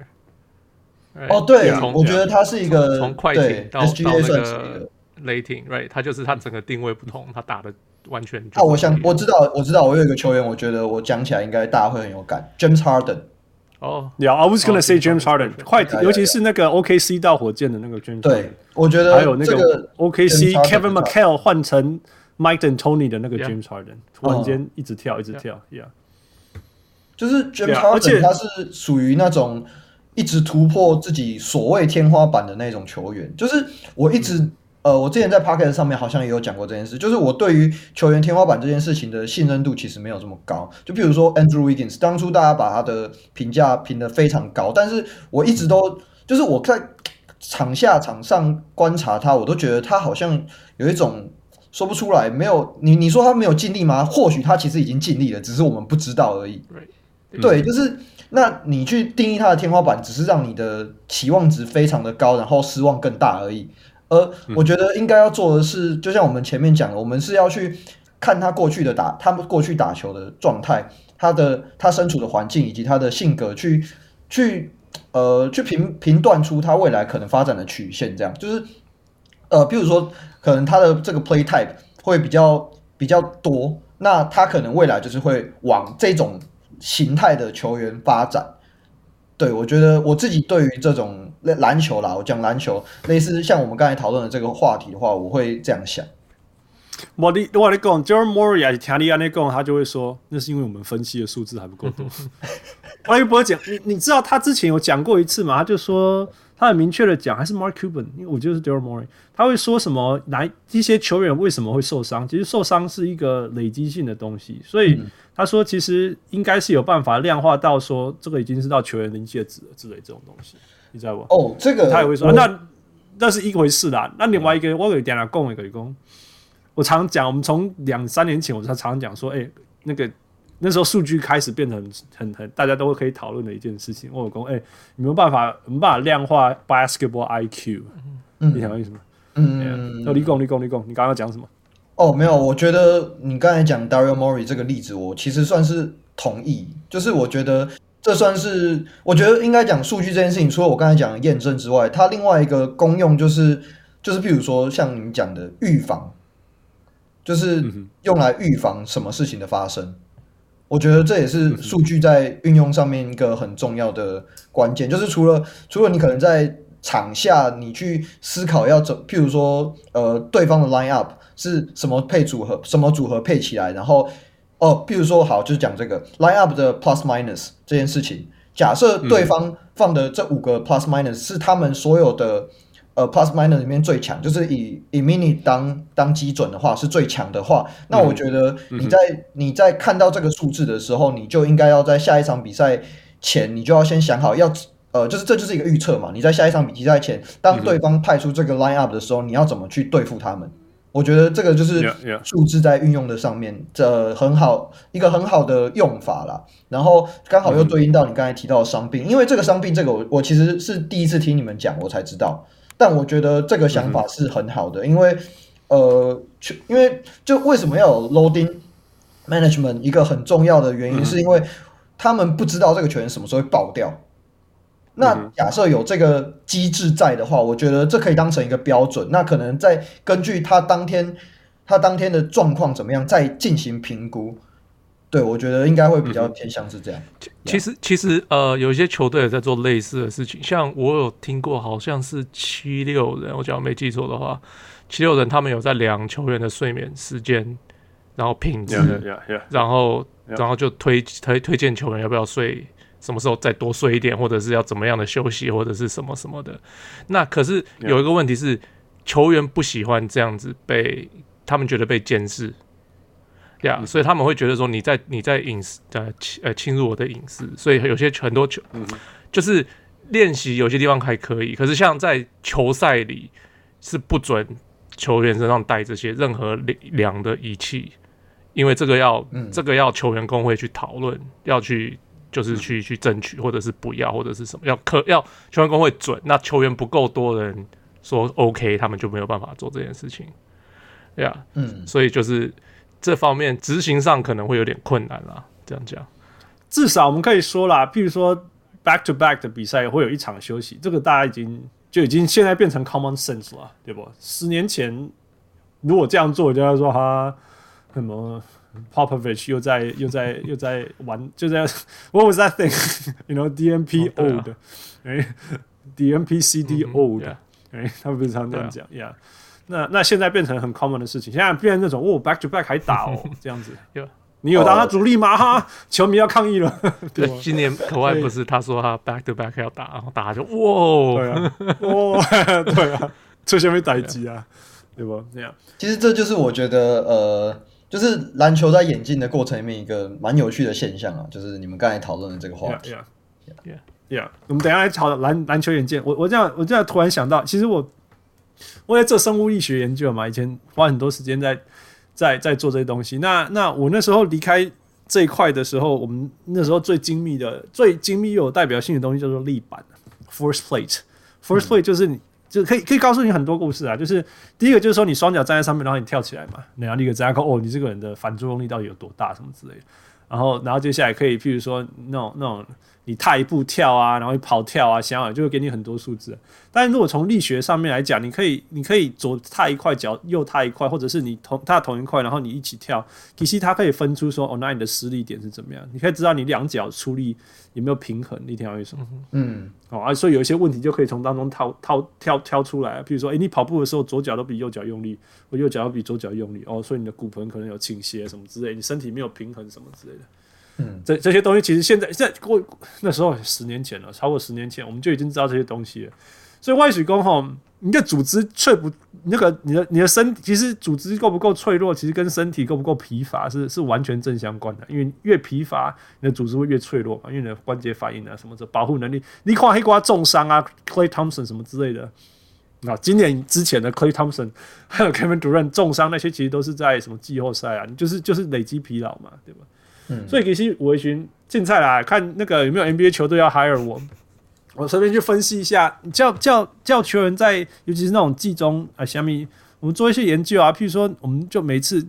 哦，对，我觉得他是一个从快艇到到那个雷霆，right？他就是他整个定位不同，他打的。完全啊！我想我知道，我知道，我有一个球员，我觉得我讲起来应该大家会很有感，James Harden。哦，Yeah，I was gonna say James Harden，快艇，尤其是那个 OKC 到火箭的那个 James。对，我觉得还有那个 OKC Kevin McHale 换成 Mike and Tony 的那个 James Harden，突然间一直跳，一直跳，Yeah。就是 James Harden，他是属于那种一直突破自己所谓天花板的那种球员，就是我一直。呃，我之前在 p o c k e t 上面好像也有讲过这件事，就是我对于球员天花板这件事情的信任度其实没有这么高。就比如说 Andrew Wiggins，当初大家把他的评价评得非常高，但是我一直都就是我在场下场上观察他，我都觉得他好像有一种说不出来，没有你你说他没有尽力吗？或许他其实已经尽力了，只是我们不知道而已。Right. 对，就是那你去定义他的天花板，只是让你的期望值非常的高，然后失望更大而已。而我觉得应该要做的是，就像我们前面讲的，我们是要去看他过去的打，他们过去打球的状态，他的他身处的环境以及他的性格去，去去呃去评评断出他未来可能发展的曲线。这样就是呃，比如说可能他的这个 play type 会比较比较多，那他可能未来就是会往这种形态的球员发展。对，我觉得我自己对于这种篮球啦，我讲篮球，类似像我们刚才讨论的这个话题的话，我会这样想。我的我的讲，Daryl Morey 还是听你安尼讲，他就会说，那是因为我们分析的数字还不够多。我也不会讲，你你知道他之前有讲过一次嘛？他就说他很明确的讲，还是 Mark Cuban，因为我就是 Daryl Morey，他会说什么？哪一些球员为什么会受伤？其实受伤是一个累积性的东西，所以。嗯他说：“其实应该是有办法量化到说，这个已经是到球员临界值了之类这种东西，你知道不？”哦，这个他也会说，那那是一回事啦。那另外一个，我有点来讲一个，讲我常讲，我们从两三年前我才常讲说，哎，那个那时候数据开始变得很很很，大家都会可以讨论的一件事情。我有讲，哎，没有办法，没办法量化 basketball IQ，你想为什么？嗯，那你讲，你讲，你讲，你刚刚讲什么？哦，没有，我觉得你刚才讲 Dario Morey 这个例子，我其实算是同意。就是我觉得这算是，我觉得应该讲数据这件事情，除了我刚才讲的验证之外，它另外一个功用就是，就是譬如说像你讲的预防，就是用来预防什么事情的发生。我觉得这也是数据在运用上面一个很重要的关键，就是除了除了你可能在场下你去思考要怎，譬如说呃对方的 line up。是什么配组合？什么组合配起来？然后哦，譬如说，好，就是讲这个 line up 的 plus minus 这件事情。假设对方放的这五个 plus minus 是他们所有的呃 plus minus 里面最强，就是以以 mini 当当基准的话是最强的话，那我觉得你在你在看到这个数字的时候，你就应该要在下一场比赛前，你就要先想好要呃，就是这就是一个预测嘛。你在下一场比赛前，当对方派出这个 line up 的时候，你要怎么去对付他们？我觉得这个就是数字在运用的上面，这很好一个很好的用法啦。然后刚好又对应到你刚才提到的伤病，因为这个伤病这个我我其实是第一次听你们讲，我才知道。但我觉得这个想法是很好的，因为呃，因为就为什么要有 loading management？一个很重要的原因是因为他们不知道这个球员什么时候会爆掉。那假设有这个机制在的话，我觉得这可以当成一个标准。那可能再根据他当天他当天的状况怎么样，再进行评估。对，我觉得应该会比较偏向是这样。其实其实呃，有一些球队也在做类似的事情。像我有听过，好像是七六人，我假如没记错的话，七六人他们有在量球员的睡眠时间，然后品质，yeah, yeah, yeah, 然后.然后就推推推荐球员要不要睡。什么时候再多睡一点，或者是要怎么样的休息，或者是什么什么的。那可是有一个问题是，球员不喜欢这样子被他们觉得被监视，呀、所以他们会觉得说你在你在隐私呃呃侵入我的隐私。所以有些很多球、嗯、就是练习有些地方还可以，可是像在球赛里是不准球员身上带这些任何量的仪器，因为这个要、嗯、这个要球员工会去讨论，要去。就是去去争取，或者是不要，或者是什么要可要球员工会准，那球员不够多的人说 OK，他们就没有办法做这件事情，对啊，嗯，所以就是这方面执行上可能会有点困难啦。这样讲，至少我们可以说啦，譬如说 back to back 的比赛会有一场休息，这个大家已经就已经现在变成 common sense 了，对不？十年前如果这样做，就要说他什么？Popovich 又在又在又在玩，就在 What was that thing？You know DMP old，哎，DMP CD old，哎，他们不是常这样讲，Yeah。那那现在变成很 common 的事情，现在变成那种哦，back to back 还打哦，这样子。你有当他主力吗？哈，球迷要抗议了。对，今年可外不是他说他 back to back 要打，然后大家就哇，对啊，哇，对啊，这些没打击啊，对不？这样，其实这就是我觉得呃。就是篮球在演进的过程里面一个蛮有趣的现象啊，就是你们刚才讨论的这个话题。Yeah, yeah, yeah, yeah. 我们等一下来讨论篮篮球演进。我我这样我这样突然想到，其实我我在做生物力学研究嘛，以前花很多时间在在在做这些东西。那那我那时候离开这一块的时候，我们那时候最精密的、最精密又有代表性的东西叫做立板 （force plate）。force plate 就是你就可以可以告诉你很多故事啊。就是第一个就是说你双脚站在上面，然后你跳起来嘛，然后立个站，哦，你这个人的反作用力到底有多大，什么之类的。然后然后接下来可以，譬如说那种那种。你踏一步跳啊，然后跑跳啊，想想就会给你很多数字。但是如果从力学上面来讲，你可以你可以左踏一块脚，右踏一块，或者是你同踏同一块，然后你一起跳，其实它可以分出说，哦，那你的施力点是怎么样？你可以知道你两脚出力有没有平衡，你听我意思吗？嗯，哦啊，所以有一些问题就可以从当中套套挑挑出来。比如说，诶，你跑步的时候左脚都比右脚用力，或右脚都比左脚用力，哦，所以你的骨盆可能有倾斜什么之类，你身体没有平衡什么之类的。嗯，这这些东西其实现在在过那时候十年前了，超过十年前我们就已经知道这些东西了。所以外水工吼，你的组织脆不那个你的你的身体其实组织够不够脆弱，其实跟身体够不够疲乏是是完全正相关的。因为越疲乏，你的组织会越脆弱嘛，因为你的关节反应啊什么的保护能力。你看黑瓜重伤啊，Clay Thompson 什么之类的那，今年之前的 Clay Thompson 还有 Kevin Durant 重伤那些，其实都是在什么季后赛啊，就是就是累积疲劳嘛，对吧？嗯、所以其实我一群竞赛啦，看那个有没有 NBA 球队要 hire 我，我随便去分析一下，叫叫叫球员在，尤其是那种季中啊，下面我们做一些研究啊，譬如说，我们就每次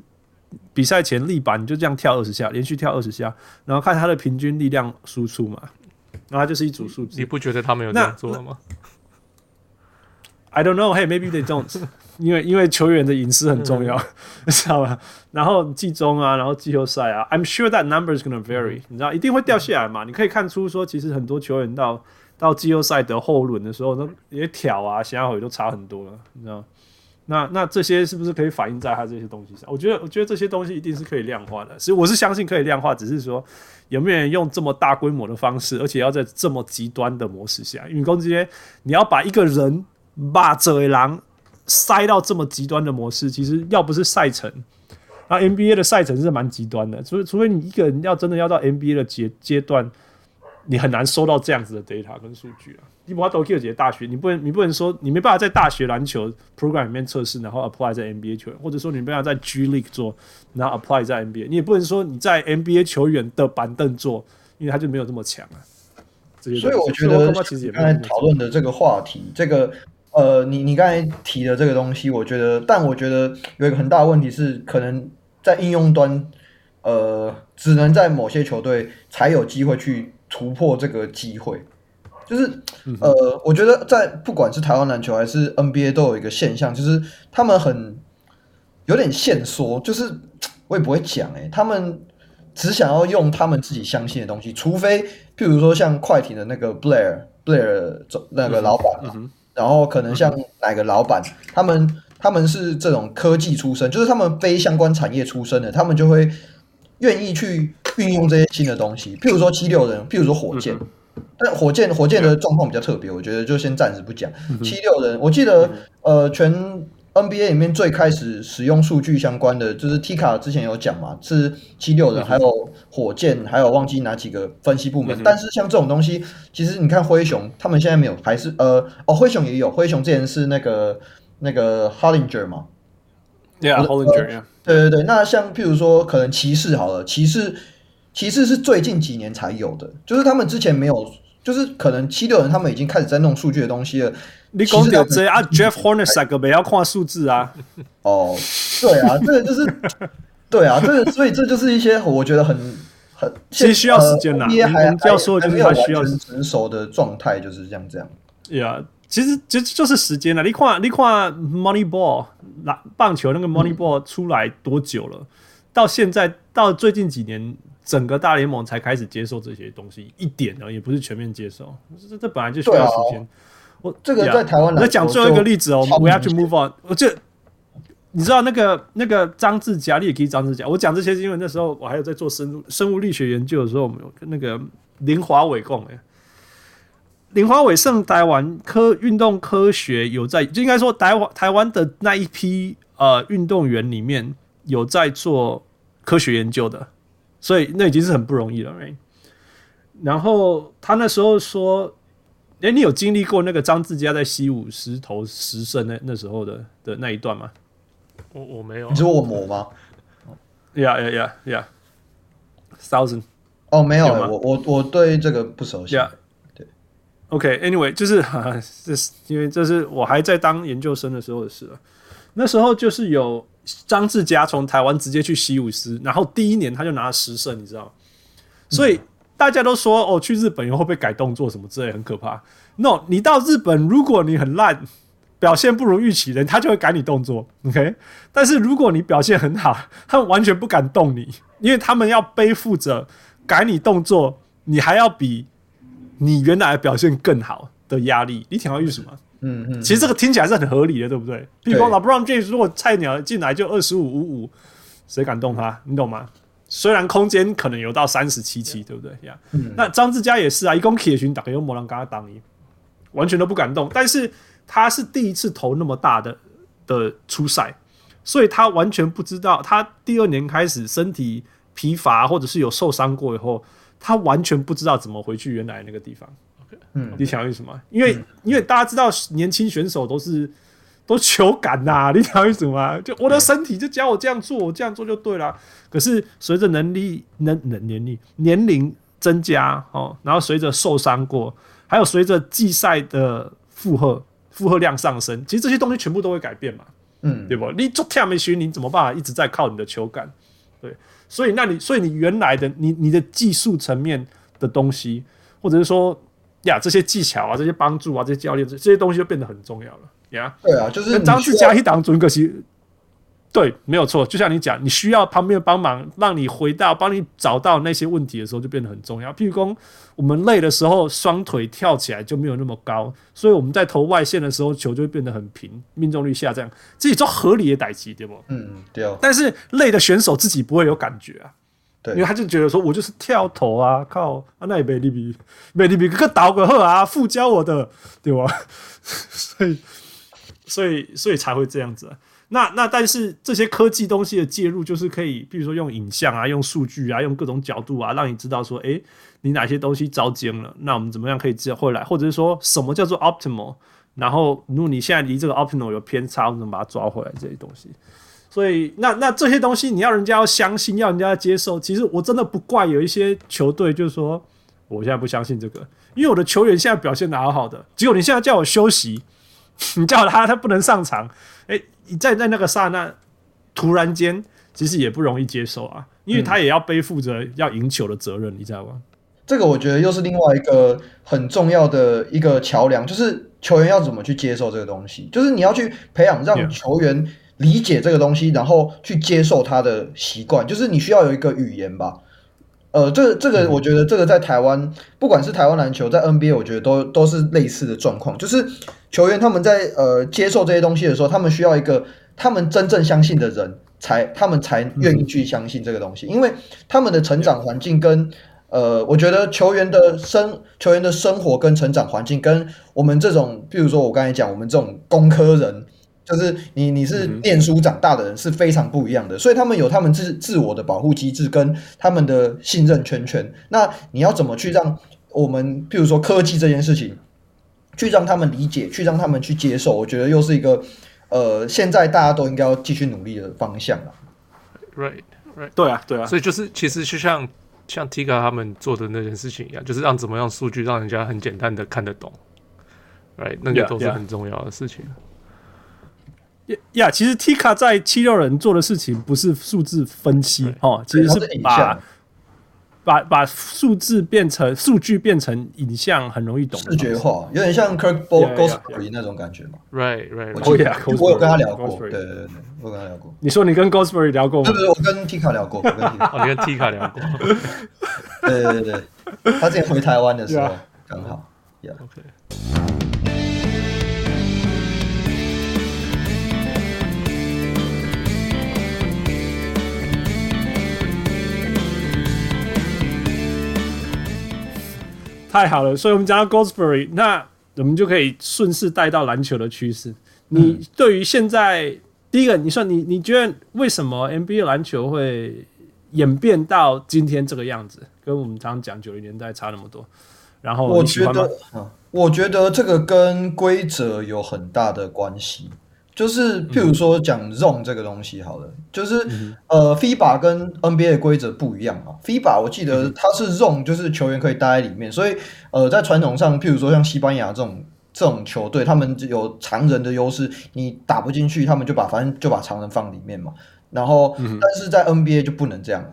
比赛前立板，你就这样跳二十下，连续跳二十下，然后看他的平均力量输出嘛，然后就是一组数字。你不觉得他们有这样做吗？I don't know. Hey, maybe they don't. 因为因为球员的隐私很重要，你、知道吧？然后季中啊，然后季后赛啊，I'm sure that number is gonna vary，你知道一定会掉下来嘛？你可以看出说，其实很多球员到到季后赛的后轮的时候，那也挑啊，想要回都差很多了，你知道？那那这些是不是可以反映在他这些东西上？我觉得我觉得这些东西一定是可以量化的，所以我是相信可以量化，只是说有没有人用这么大规模的方式，而且要在这么极端的模式下，因为攻击间你要把一个人骂这位狼。塞到这么极端的模式，其实要不是赛程，啊，NBA 的赛程是蛮极端的，除除非你一个人要真的要到 NBA 的阶阶段，你很难收到这样子的 data 跟数据啊。你不要都几个大学，你不能你不能说你没办法在大学篮球 program 里面测试，然后 apply 在 NBA 球员，或者说你没办法在 G League 做，然后 apply 在 NBA，你也不能说你在 NBA 球员的板凳做，因为他就没有这么强啊。所以我觉得其实刚才讨论的这个话题，这个。呃，你你刚才提的这个东西，我觉得，但我觉得有一个很大的问题是，可能在应用端，呃，只能在某些球队才有机会去突破这个机会。就是，呃，我觉得在不管是台湾篮球还是 NBA 都有一个现象，就是他们很有点限缩，就是我也不会讲诶、欸，他们只想要用他们自己相信的东西，除非譬如说像快艇的那个 Blair Blair 那个老板。嗯嗯然后可能像哪个老板，他们他们是这种科技出身，就是他们非相关产业出身的，他们就会愿意去运用这些新的东西。譬如说七六人，譬如说火箭，但火箭火箭的状况比较特别，我觉得就先暂时不讲。七六人，我记得呃全。NBA 里面最开始使用数据相关的，就是 T 卡之前有讲嘛，是七六人，还有火箭，还有忘记哪几个分析部门。但是像这种东西，其实你看灰熊，他们现在没有，还是呃哦，灰熊也有，灰熊之前是那个那个 Hollinger 嘛，Yeah，Hollinger，呃，对对对。那像譬如说，可能骑士好了，骑士骑士是最近几年才有的，就是他们之前没有，就是可能七六人他们已经开始在弄数据的东西了。你讲到这啊，Jeff Hornacek 个不要看数字啊。哦，对啊，这个就是，对啊，这个所以这就是一些我觉得很很，其实需要时间呐。你还要说就是他需要成熟的状态就是这样这样。呀、yeah，其实就就是时间了。你看，你看 Moneyball 篮棒球那个 Moneyball 出来多久了？嗯、到现在到最近几年，整个大联盟才开始接受这些东西，一点呢，也不是全面接受。这这本来就需要时间。我这个在台湾，来讲最后一个例子哦，We have to move on。我这你知道那个那个张志佳，你也可以张志佳。我讲这些是因为那时候我还有在做生物生物力学研究的时候，我们有跟那个林华伟共哎，林华伟胜台湾科运动科学有在，就应该说台湾台湾的那一批呃运动员里面有在做科学研究的，所以那已经是很不容易了，right? 然后他那时候说。哎，你有经历过那个张志佳在西武十投十胜那那时候的的那一段吗？我我没有，你说我魔吗？Yeah, yeah, yeah, yeah. Thousand. 哦，没有，我我我对这个不熟悉。Yeah. 对。OK，Anyway，、okay, 就是哈，这是因为这是我还在当研究生的时候的事了。那时候就是有张志佳从台湾直接去西武狮，然后第一年他就拿了十胜，你知道，所以。嗯大家都说哦，去日本以后会被改动作什么之类，很可怕。No，你到日本，如果你很烂，表现不如预期人，他就会改你动作。OK，但是如果你表现很好，他们完全不敢动你，因为他们要背负着改你动作，你还要比你原来的表现更好的压力。你想要预什么？嗯嗯。其实这个听起来是很合理的，对不对？比如说 LeBron James 如果菜鸟进来就二十五五五，谁敢动他？你懂吗？虽然空间可能有到三十七期，对不对呀？嗯、那张志佳也是啊，一共铁巡打给用魔狼跟他挡一，完全都不敢动。但是他是第一次投那么大的的初赛，所以他完全不知道。他第二年开始身体疲乏，或者是有受伤过以后，他完全不知道怎么回去原来那个地方。嗯，你想要什么？因为、嗯、因为大家知道年轻选手都是。都球感呐、啊，你懂意思吗？就我的身体就教我这样做，我这样做就对了。可是随着能力、能能年龄、年龄增加哦，然后随着受伤过，还有随着季赛的负荷负荷量上升，其实这些东西全部都会改变嘛。嗯，对不？你做跳没学，你怎么办法一直在靠你的球感？对，所以那你所以你原来的你你的技术层面的东西，或者是说呀这些技巧啊、这些帮助啊、这些教练这这些东西就变得很重要了。Yeah, 对啊，就是张志佳一档准可惜，对，没有错。就像你讲，你需要旁边帮忙，让你回到帮你找到那些问题的时候，就变得很重要。譬如说，我们累的时候，双腿跳起来就没有那么高，所以我们在投外线的时候，球就会变得很平，命中率下降。这也做合理的打击，对不？嗯，对哦。但是累的选手自己不会有感觉啊，对，因为他就觉得说，我就是跳投啊，靠，啊、那也没利比，没利比，个倒个鹤啊，副教我的，对吧？所以。所以，所以才会这样子。那那，但是这些科技东西的介入，就是可以，比如说用影像啊，用数据啊，用各种角度啊，让你知道说，诶，你哪些东西遭奸了。那我们怎么样可以接回来？或者是说什么叫做 optimal？然后，如果你现在离这个 optimal 有偏差，我们怎么把它抓回来？这些东西。所以，那那这些东西，你要人家要相信，要人家要接受。其实我真的不怪有一些球队，就是说，我现在不相信这个，因为我的球员现在表现得好好的，结果你现在叫我休息。你叫他，他不能上场。哎、欸，你在在那个刹那，突然间，其实也不容易接受啊，因为他也要背负着要赢球的责任，你知道吗？这个我觉得又是另外一个很重要的一个桥梁，就是球员要怎么去接受这个东西，就是你要去培养让球员理解这个东西，然后去接受他的习惯，就是你需要有一个语言吧。呃，这个这个，我觉得这个在台湾，不管是台湾篮球，在 NBA，我觉得都都是类似的状况，就是球员他们在呃接受这些东西的时候，他们需要一个他们真正相信的人才，他们才愿意去相信这个东西，因为他们的成长环境跟呃，我觉得球员的生球员的生活跟成长环境跟我们这种，比如说我刚才讲，我们这种工科人。就是你，你是念书长大的人是非常不一样的，所以他们有他们自自我的保护机制跟他们的信任圈圈。那你要怎么去让我们，譬如说科技这件事情，去让他们理解，去让他们去接受？我觉得又是一个呃，现在大家都应该要继续努力的方向了。Right, right，对啊，对啊。所以就是其实就像像 Tika 他们做的那件事情一样，就是让怎么样数据让人家很简单的看得懂，Right，那个都是很重要的事情。Yeah, yeah. 呀，其实 Tika 在七六人做的事情不是数字分析哦，其实是把把把数字变成数据变成影像，很容易懂，视觉化，有点像 Kirk Goldsberry 那种感觉嘛。Right, right. 我记得我有跟他聊过，对对对，我跟他聊过。你说你跟 Goldsberry 聊过吗？不是，我跟 Tika 聊过。我跟 Tika 聊过。对对对，他之前回台湾的时候刚好。Yeah. OK。太好了，所以我们讲到 GOSBERRY 那我们就可以顺势带到篮球的趋势。你对于现在、第一个，你说你你觉得为什么 NBA 篮球会演变到今天这个样子？跟我们常常讲九零年代差那么多。然后我觉得，我觉得这个跟规则有很大的关系。就是譬如说讲 zone 这个东西好了，嗯、就是、嗯、呃，FIBA 跟 NBA 的规则不一样嘛。FIBA 我记得它是 zone，就是球员可以待在里面，所以呃，在传统上，譬如说像西班牙这种这种球队，他们有常人的优势，你打不进去，他们就把反正就把常人放里面嘛。然后，嗯、但是在 NBA 就不能这样了。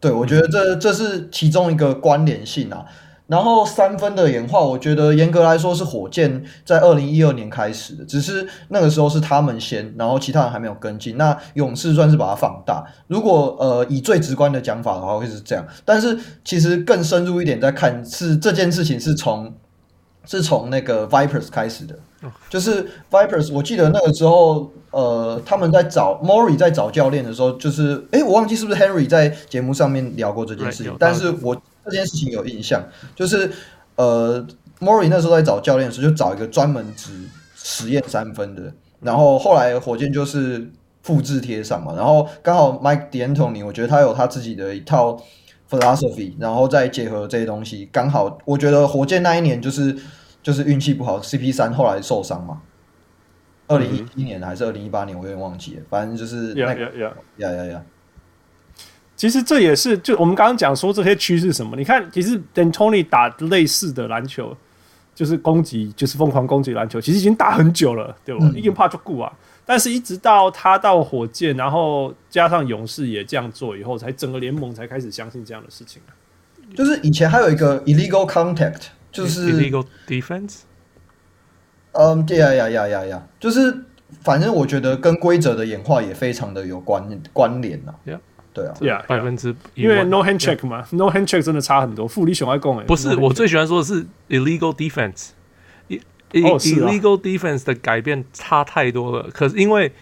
对，我觉得这这是其中一个关联性啊。然后三分的演化，我觉得严格来说是火箭在二零一二年开始的，只是那个时候是他们先，然后其他人还没有跟进。那勇士算是把它放大。如果呃以最直观的讲法的话，会是这样。但是其实更深入一点再看，是这件事情是从是从那个 Vipers 开始的，就是 Vipers。我记得那个时候，呃，他们在找 Morey 在找教练的时候，就是诶，我忘记是不是 Henry 在节目上面聊过这件事情，但是我。这件事情有印象，就是呃，Morey 那时候在找教练的时候，就找一个专门只实验三分的，然后后来火箭就是复制贴上嘛，然后刚好 Mike D'Antoni，我觉得他有他自己的一套 philosophy，然后再结合这些东西，刚好我觉得火箭那一年就是就是运气不好，CP 三后来受伤嘛，二零一一年还是二零一八年，我有点忘记了，反正就是那个，呀呀呀呀。其实这也是，就我们刚刚讲说这些趋势什么？你看，其实 D'Antoni 打类似的篮球，就是攻击，就是疯狂攻击篮球，其实已经打很久了，对吧？已经怕就顾啊。但是一直到他到火箭，然后加上勇士也这样做以后，才整个联盟才开始相信这样的事情啊。就是以前还有一个 illegal contact，就是 illegal defense。嗯，对呀呀呀呀呀，就是反正我觉得跟规则的演化也非常的有关关联呐。Yeah. 对啊，呀，百分之因为 no hand check 嘛，no hand check 真的差很多。富力熊爱讲，不是我最喜欢说的是 illegal defense，illegal defense 的改变差太多了。可是因为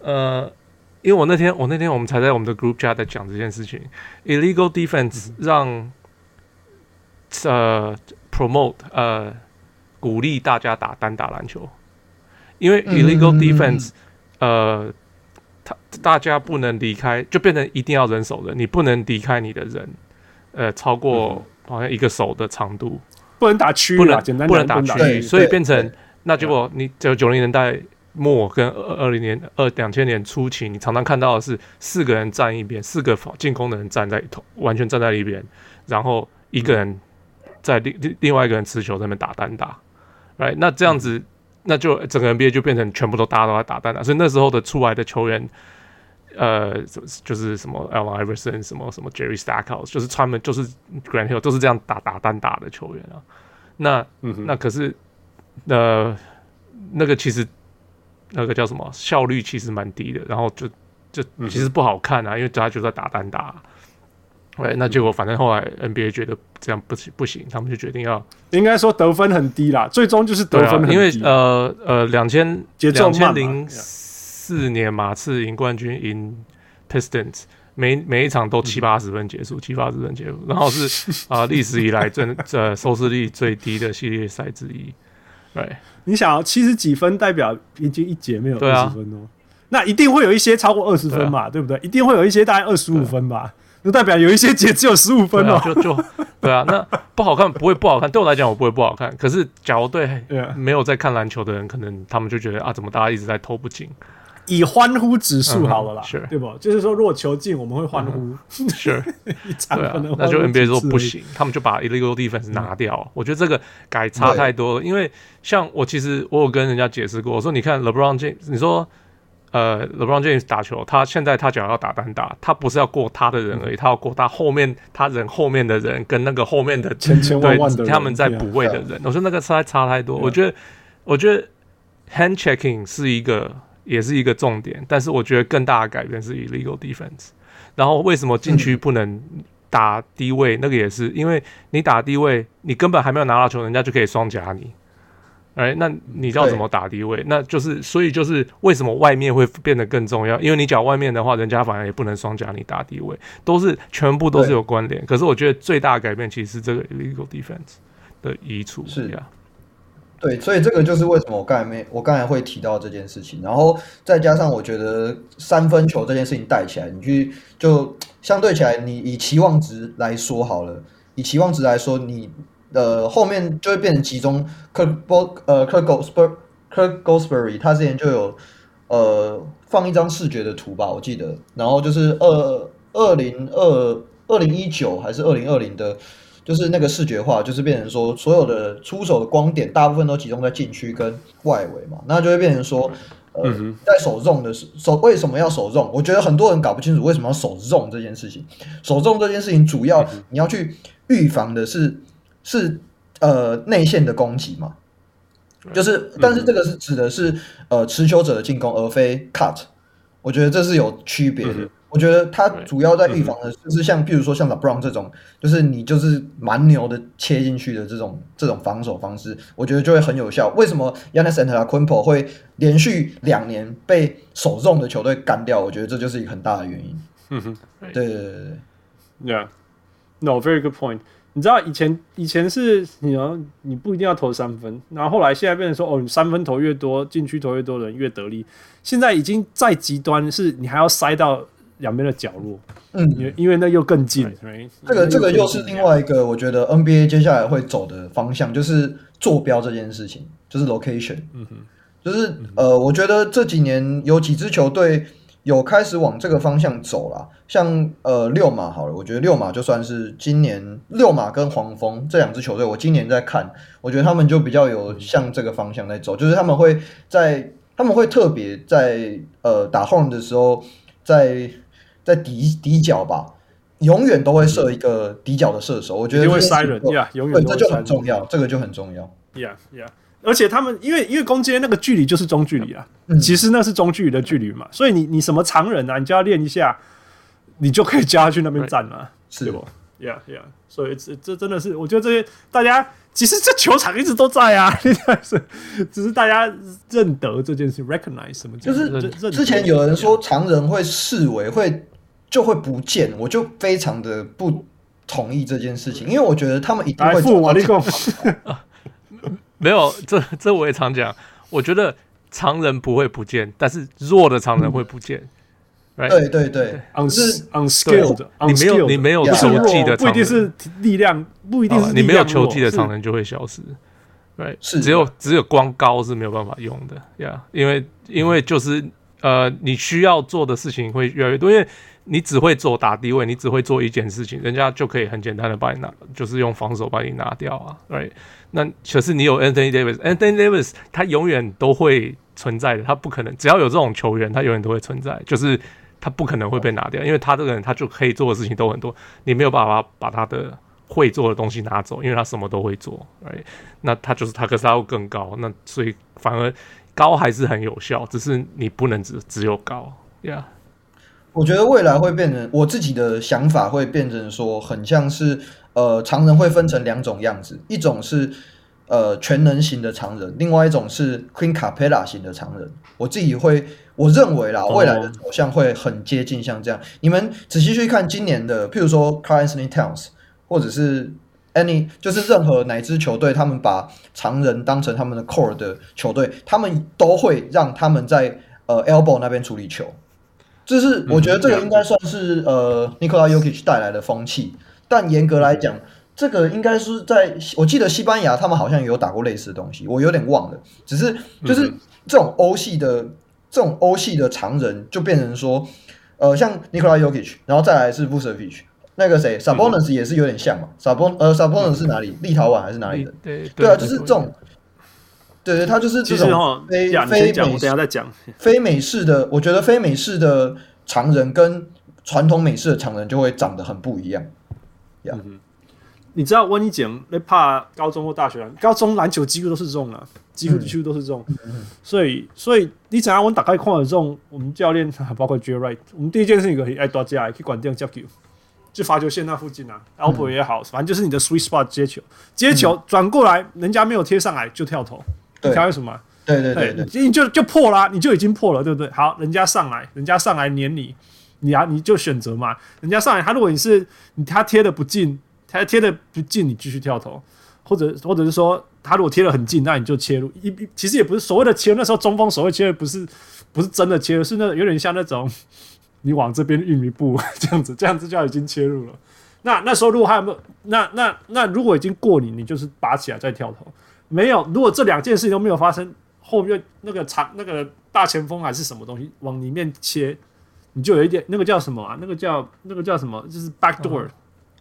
呃，因为我那天我那天我们才在我们的 group chat 在讲这件事情，illegal defense 让呃 promote 呃鼓励大家打单打篮球，因为 illegal defense 呃。他大家不能离开，就变成一定要人手人，你不能离开你的人，呃，超过好像一个手的长度，不能打区，不能不能打区域，所以变成那结果，你就九零年代末跟二二零年二两千年初期，你常常看到的是四个人站一边，四个进攻的人站在同完全站在一边，然后一个人在另另另外一个人持球在那边打单打，来、right?，那这样子。那就整个 NBA 就变成全部都大家都在打单打，所以那时候的出来的球员，呃，就是什么 Allen Iverson，什么什么 Jerry Stackhouse，就是他们就是 Grant Hill 都是这样打打单打的球员啊。那、嗯、那可是呃，那个其实那个叫什么效率其实蛮低的，然后就就其实不好看啊，因为大家就在打单打。对，那结果反正后来 NBA 觉得这样不行不行，他们就决定要应该说得分很低啦，最终就是得分很低，啊，因为呃呃两千两千零四年马刺赢冠军赢 Pistons，每每一场都七八十分结束，七八十分结束，然后是 啊历、呃、史以来最呃收视率最低的系列赛之一。对，你想要七十几分代表平均一节没有二十分哦，啊，那一定会有一些超过二十分嘛，对不对？一定会有一些大概二十五分吧。就代表有一些节只有十五分哦、喔啊，就就对啊，那不好看不会不好看，对我来讲我不会不好看。可是假如对没有在看篮球的人，可能他们就觉得啊，怎么大家一直在投不进？以欢呼指数好了啦，对不？就是说，如果球进，我们会欢呼，是、嗯，对啊，那就 NBA 说不行，他们就把 illegal defense 拿掉、嗯。我觉得这个改差太多了，因为像我其实我有跟人家解释过，我说你看 LeBron James，你说。呃，LeBron James 打球，他现在他讲要打单打，他不是要过他的人而已，他要过他后面他人后面的人跟那个后面的千千万万的对他们在补位的人。我说那个差差太多，我觉得我觉得 hand checking 是一个也是一个重点，但是我觉得更大的改变是 illegal defense。然后为什么禁区不能打低位？那个也是因为你打低位，你根本还没有拿到球，人家就可以双夹你。哎，那你知道怎么打低位？那就是，所以就是为什么外面会变得更重要？因为你讲外面的话，人家反而也不能双夹你打低位，都是全部都是有关联。可是我觉得最大的改变其实是这个 illegal defense 的移除。是呀，对，所以这个就是为什么我刚才没我刚才会提到这件事情。然后再加上我觉得三分球这件事情带起来，你去就相对起来，你以期望值来说好了，以期望值来说，你。呃后面就会变成集中。Kirk 呃 Kirk Goldsberry Kirk Goldsberry 他之前就有呃放一张视觉的图吧，我记得，然后就是二二零二二零一九还是二零二零的，就是那个视觉化，就是变成说所有的出手的光点大部分都集中在禁区跟外围嘛，那就会变成说。呃，在守 zone 的时守为什么要守 zone？我觉得很多人搞不清楚为什么要守 zone 这件事情。守 zone 这件事情主要你要去预防的是是呃内线的攻击嘛，就是但是这个是指的是呃持球者的进攻，而非 cut。我觉得这是有区别的。我觉得他主要在预防的就是像，比如说像 LeBron 这种，就是你就是蛮牛的切进去的这种这种防守方式，我觉得就会很有效。为什么 Giannis Antetokounmpo 会连续两年被守 zone 的球队干掉？我觉得这就是一个很大的原因。嗯哼，对对对对，Yeah，No，very good point。你知道以前以前是你要你不一定要投三分，然后后来现在变成说哦，你三分投越多，禁区投越多的人越得力。现在已经再极端，是你还要塞到。两边的角落，嗯，因为因为那又更近，对这个这个又是另外一个，我觉得 NBA 接下来会走的方向，就是坐标这件事情，就是 location，嗯哼，就是呃，我觉得这几年有几支球队有开始往这个方向走了，像呃六马好了，我觉得六马就算是今年六马跟黄蜂这两支球队，我今年在看，我觉得他们就比较有向这个方向在走，就是他们会在他们会特别在呃打 home 的时候在。在底底角吧，永远都会设一个底角的射手。我觉得会塞人呀，永远对，这就很重要，这个就很重要。呀呀，而且他们因为因为攻坚那个距离就是中距离啊，其实那是中距离的距离嘛，所以你你什么常人啊，你就要练一下，你就可以叫他去那边站了，是不？Yeah Yeah，，所以这这真的是，我觉得这些大家其实这球场一直都在啊，是 只是大家认得这件事，recognize 什么？就是之前有人说常人会视为会。就会不见，我就非常的不同意这件事情，因为我觉得他们一定会做。没有，这这我也常讲，我觉得常人不会不见，但是弱的常人会不见。嗯、right? 对对对，unskilled，你没有你没有球技的，不一定是力量，不一定是你没有球技的常人就会消失。对，是只有只有光高是没有办法用的呀，yeah, 因为因为就是呃，你需要做的事情会越来越多，因为。你只会做打低位，你只会做一件事情，人家就可以很简单的把你拿，就是用防守把你拿掉啊，right？那可是你有 Anthony Davis，Anthony Davis 他永远都会存在的，他不可能只要有这种球员，他永远都会存在，就是他不可能会被拿掉，因为他这个人他就可以做的事情都很多，你没有办法把他的会做的东西拿走，因为他什么都会做，right？那他就是他，可是他会更高，那所以反而高还是很有效，只是你不能只只有高，yeah。我觉得未来会变成我自己的想法会变成说，很像是呃，常人会分成两种样子，一种是呃全能型的常人，另外一种是 Clint Capela 型的常人。我自己会我认为啦，未来的走向会很接近像这样。你们仔细去看今年的，譬如说 Karl-Anthony Towns，或者是 Any，就是任何哪支球队，他们把常人当成他们的 core 的球队，他们都会让他们在呃 elbow 那边处理球。就是我觉得这个应该算是呃，Nikola Jokic 带来的风气，但严格来讲，这个应该是在我记得西班牙他们好像也有打过类似的东西，我有点忘了。只是就是这种欧系的这种欧系的常人，就变成说，呃，像 Nikola Jokic，然后再来是 Vucevic，那个谁 Sabonis 也是有点像嘛。Sabon 呃 Sabonis 是哪里？立陶宛还是哪里的？对对啊，就是这种。对对，他就是这种非非美，等下再讲。非美式的，我觉得非美式的常人跟传统美式的常人就会长得很不一样。嗯、你知道，我跟你讲，你怕高中或大学，高中篮球几乎都是这种啊，几乎几乎都是这种。嗯、所以，所以你怎样？我打开看了这种，我们教练 包括 Wright，我们第一件事情可以爱多加，可以管掉接球，就罚球线那附近啊，elbow 也好，反正就是你的 sweet spot 接球，接球转过来，人家没有贴上来就跳投。你挑什么？对对对，对，你就就破了，你就已经破了，对不对？好，人家上来，人家上来撵你，你啊，你就选择嘛。人家上来，他如果你是你，他贴的不近，他贴的不近，你继续跳投，或者或者是说，他如果贴的很近，那你就切入。一其实也不是所谓的切入，那时候中锋所谓切入不是不是真的切入，是那有点像那种你往这边运一步 这样子，这样子就已经切入了。那那时候如果还有没有，那那那如果已经过你，你就是拔起来再跳投。没有，如果这两件事情都没有发生，后面那个长那个大前锋还是什么东西往里面切，你就有一点那个叫什么啊？那个叫那个叫什么？就是 back door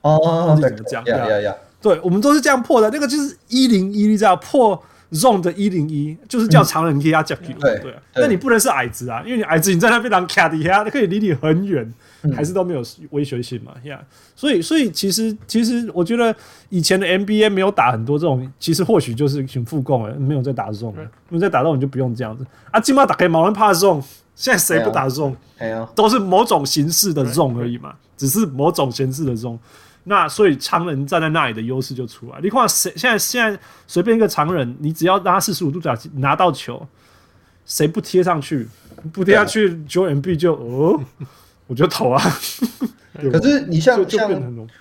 哦，怎么讲？呀呀呀！对，我们都是这样破的。那个就是一零一你知道破 zone 的一零一，就是叫常人压脚。对对，那你不能是矮子啊，因为你矮子你在那边当卡底下，可以离你很远。还是都没有威胁性嘛，呀、yeah.，所以所以其实其实我觉得以前的 NBA 没有打很多这种，其实或许就是挺副攻了，没有在打 zone，没有在打 zone 你就不用这样子啊。起码打开毛人怕 zone，现在谁不打 zone？都是某种形式的 zone 而已嘛，只是某种形式的 zone。那所以常人站在那里的优势就出来。你看谁现在现在随便一个常人，你只要让他四十五度角拿到球，谁不贴上去？不贴下去，Joel Embiid 就哦。我就投啊，可是你像像，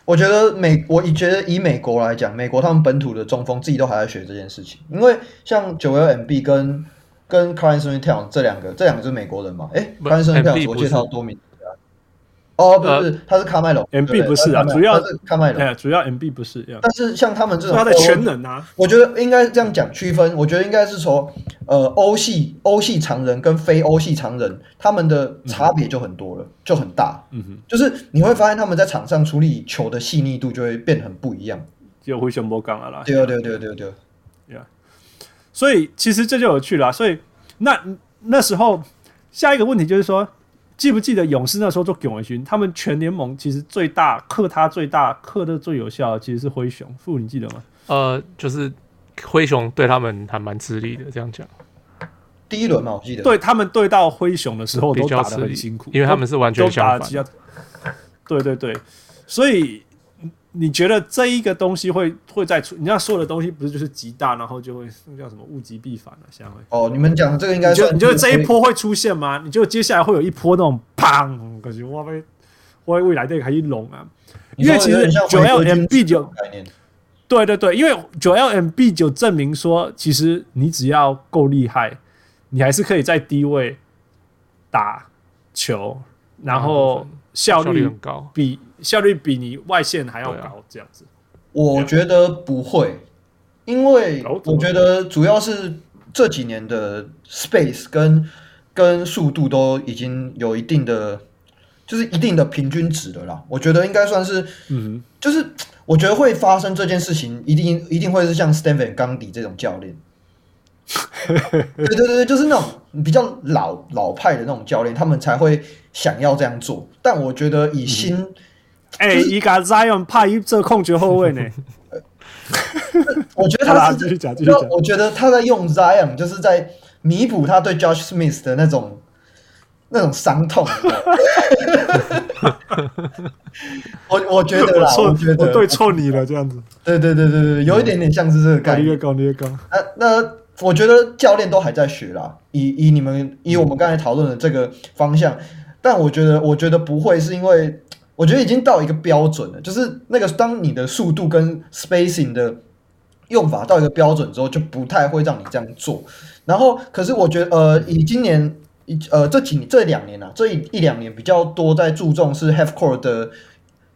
我觉得美，我觉得以美国来讲，美国他们本土的中锋自己都还在学这件事情，因为像九 L M B 跟跟 Karl-Anthony Towns 这两个，这两个是美国人嘛？诶 Karl-Anthony Towns 我介绍多名。哦，不是，他是卡麦隆，M B 不是啊，主要是卡麦隆，主要 M B 不是。但是像他们这种，他的全能啊，我觉得应该这样讲区分，我觉得应该是说，呃，欧系欧系常人跟非欧系常人，他们的差别就很多了，就很大。嗯哼，就是你会发现他们在场上处理球的细腻度就会变很不一样。就灰熊波刚啊啦，对对对对对，所以其实这就有趣了。所以那那时候下一个问题就是说。记不记得勇士那时候做勇军，他们全联盟其实最大克他最大克的最有效的其实是灰熊。傅，你记得吗？呃，就是灰熊对他们还蛮吃力的，这样讲。第一轮嘛，我记得。对他们对到灰熊的时候都打得很辛苦，因为他们是完全相反。对对对，所以。你觉得这一个东西会会再出？你要说的东西不是就是极大，然后就会那叫什么物极必反了、啊？相会哦，你们讲的这个应该你就你觉得这一波会出现吗？你觉得接下来会有一波那种砰，可是我被我未来这个还一龙啊？因为其实九 L M B 九对对对，因为九 L M B 九证明说，其实你只要够厉害，你还是可以在低位打球，然后效率很高，比。效率比你外线还要高，这样子，我觉得不会，因为我觉得主要是这几年的 space 跟跟速度都已经有一定的，就是一定的平均值的啦。我觉得应该算是，嗯，就是我觉得会发生这件事情，一定一定会是像 Stan Van Gundy 这种教练。对对对，就是那种比较老老派的那种教练，他们才会想要这样做。但我觉得以新、嗯哎，伊个 Zion 怕一这控球后卫呢？我觉得他是。我觉得他在用 Zion，就是在弥补他对 Josh Smith 的那种那种伤痛。我我觉得啦，我觉得我对错你了，这样子。对对对对对，有一点点像是这个概念。越高越高。那那我觉得教练都还在学啦。以以你们以我们刚才讨论的这个方向，但我觉得我觉得不会是因为。我觉得已经到一个标准了，就是那个当你的速度跟 spacing 的用法到一个标准之后，就不太会让你这样做。然后，可是我觉得，呃，以今年，一呃这几这两年啊，这一一两年比较多在注重是 half core 的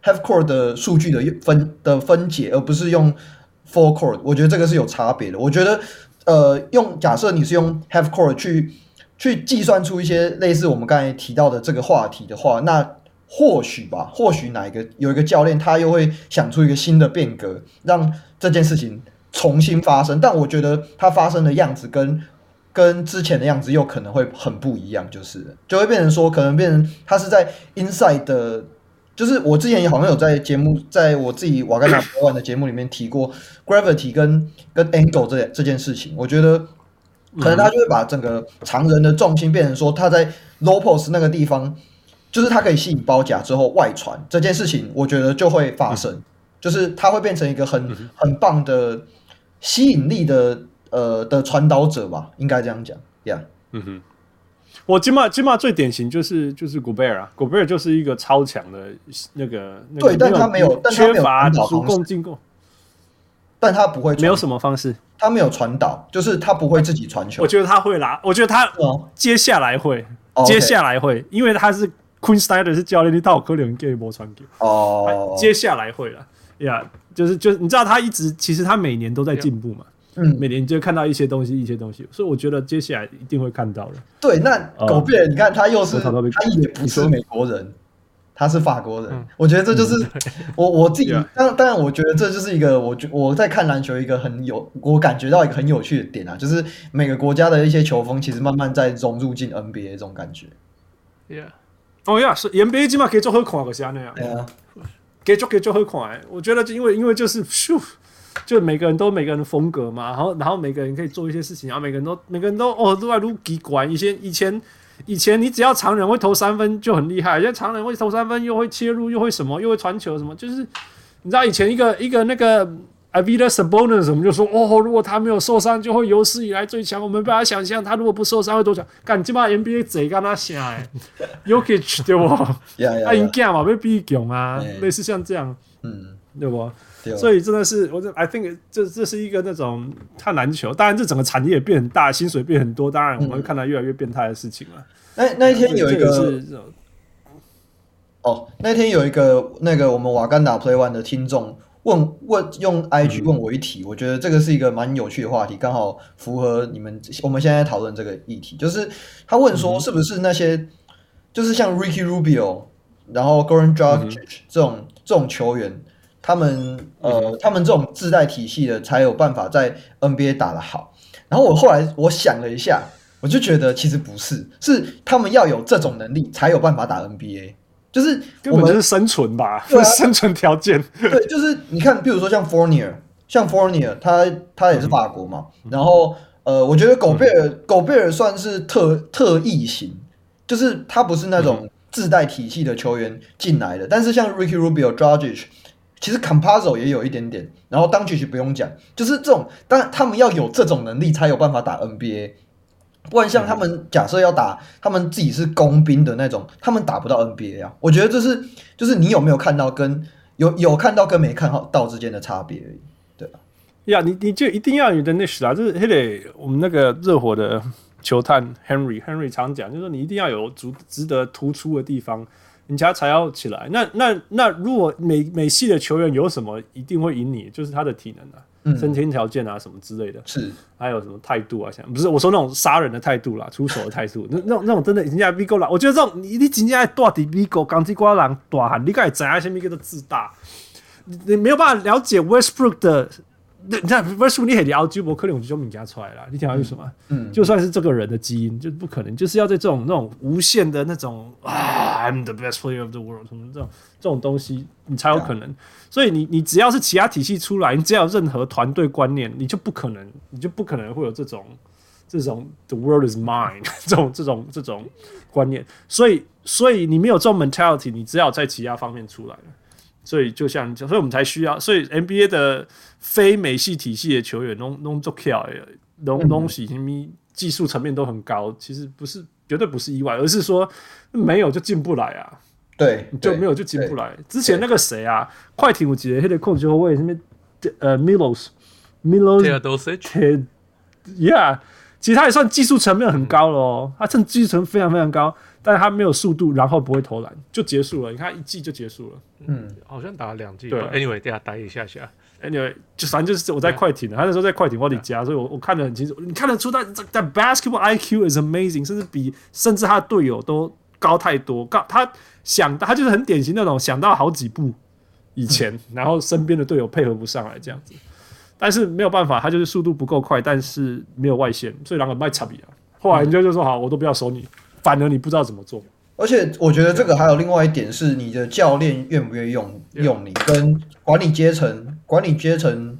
half core 的数据的分的分解，而不是用 full core。我觉得这个是有差别的。我觉得，呃，用假设你是用 half core 去去计算出一些类似我们刚才提到的这个话题的话，那。或许吧，或许哪一个有一个教练，他又会想出一个新的变革，让这件事情重新发生。但我觉得他发生的样子跟跟之前的样子又可能会很不一样，就是就会变成说，可能变成他是在 inside 的，就是我之前也好像有在节目，在我自己瓦甘达博玩的节目里面提过 gravity 跟跟 angle 这这件事情。我觉得可能他就会把整个常人的重心变成说他在 low post 那个地方。就是它可以吸引包夹之后外传这件事情，我觉得就会发生，嗯、就是它会变成一个很、嗯、很棒的吸引力的呃的传导者吧，应该这样讲，Yeah，嗯哼，我金马金马最典型就是就是 Gobert 啊，Gobert 就是一个超强的那个，那个、对，但他没有，但他没有缺乏主攻进攻，但他不会，没有什么方式，他没有传导，就是他不会自己传球，我觉得他会拿，我觉得他接下来会，接下来会，因为他是。Quinn Snyder 是教练，你套可能给波传球。哦，接下来会了。呀，yeah, 就是就是你知道他一直其实他每年都在进步嘛，嗯，每年就看到一些东西，一些东西，所以我觉得接下来一定会看到的。对，那狗贝尔，你看他又是他也不是美国人。他是法国人，嗯、我觉得这就是 我我自己当当然，我觉得这就是一个我觉我在看篮球一个很有我感觉到一个很有趣的点啊，就是每个国家的一些球风其实慢慢在融入进 NBA 这种感觉。Yeah，哦呀，是 NBA 起码可以做好看，可是那样，对啊，可以做可以做好看。我觉得就因为因为就是 咻，就每个人都每个人的风格嘛，然后然后每个人可以做一些事情，然后每个人都每个人都哦都在撸机关，以前以前。以前你只要常人会投三分就很厉害，现在常人会投三分又会切入又会什么又会传球什么，就是你知道以前一个一个那个 Arvydas Sabonis 我们就说哦，如果他没有受伤就会有史以来最强，我们不要想象他如果不受伤会多强。干，基本上 NBA 贼跟他想哎 y o k i c 对不？他赢 game 嘛，被逼囧啊，类似像这样，嗯，对不？所以真的是，我这 I think 这这是一个那种看篮球，当然这整个产业也变很大，薪水变很多，当然我们会看到越来越变态的事情了。那那一天有一个，哦，那天有一个那个我们瓦甘达 Play One 的听众问问用 IG 问我一题，我觉得这个是一个蛮有趣的话题，刚好符合你们我们现在讨论这个议题，就是他问说是不是那些就是像 Ricky Rubio，然后 Goran Dragic 这种这种球员。他们呃，他们这种自带体系的才有办法在 NBA 打得好。然后我后来我想了一下，我就觉得其实不是，是他们要有这种能力才有办法打 NBA。就是根本就是生存吧，啊、生存条件。对，就是你看，比如说像 Fournier，像 Fournier，他他也是法国嘛。嗯、然后呃，我觉得狗贝尔、嗯、狗贝尔算是特特异型，就是他不是那种自带体系的球员进来的。嗯、但是像 Ricky Rubio、Dragic 其实 Campazzo 也有一点点，然后 Doncic 不用讲，就是这种，但他们要有这种能力才有办法打 NBA，不然像他们假设要打，他们自己是工兵的那种，他们打不到 NBA 啊。我觉得这是，就是你有没有看到跟有有看到跟没看到之间的差别而已，对吧？呀，你你就一定要有的 niche 啊，就是还得我们那个热火的球探 Henry Henry 常讲，就是说你一定要有足值得突出的地方。人家才要起来。那那那，如果美美系的球员有什么一定会赢你，就是他的体能啊，嗯、先天条件啊什么之类的。是，还有什么态度啊？像不是我说那种杀人的态度啦，出手的态度。那那种那种真的人家 Vigo 啦，我觉得这种你你真正大底 Vigo 钢铁瓜人大喊，你该怎样先 Vigo 的自大？你你没有办法了解 Westbrook 的。那不是你很了解，我可能我就名家出来了。你听到为什么？嗯，就算是这个人的基因，就不可能，就是要在这种那种无限的那种啊，I'm the best player of the world 什么这种这种东西，你才有可能。所以你你只要是其他体系出来，你只要有任何团队观念，你就不可能，你就不可能会有这种这种 the world is mine 这种这种这种观念。所以所以你没有这种 mentality，你只要在其他方面出来了。所以就像，所以我们才需要，所以 NBA 的非美系体系的球员，拢拢做巧诶，拢拢是什么技术层面都很高，其实不是绝对不是意外，而是说没有就进不来啊。对，就没有就进不来。之前那个谁啊，快艇我记得，他的控球后卫什么呃，Milos，Milos，Yeah，其实他也算技术层面很高了哦，他趁技术层非常非常高。但是他没有速度，然后不会投篮，就结束了。你看一季就结束了。嗯，好像打了两季。对，Anyway，等下待一下下。Anyway，就反正就是我在快艇，他那时候在快艇我的家，所以我我看得很清楚。你看得出他他 basketball IQ is amazing，甚至比甚至他的队友都高太多。高他想他就是很典型那种想到好几步以前，然后身边的队友配合不上来这样子。但是没有办法，他就是速度不够快，但是没有外线，所以两个卖差别啊。后来人家就说好，我都不要守你。反而你不知道怎么做，而且我觉得这个还有另外一点是，你的教练愿不愿意用用你，跟管理阶层管理阶层，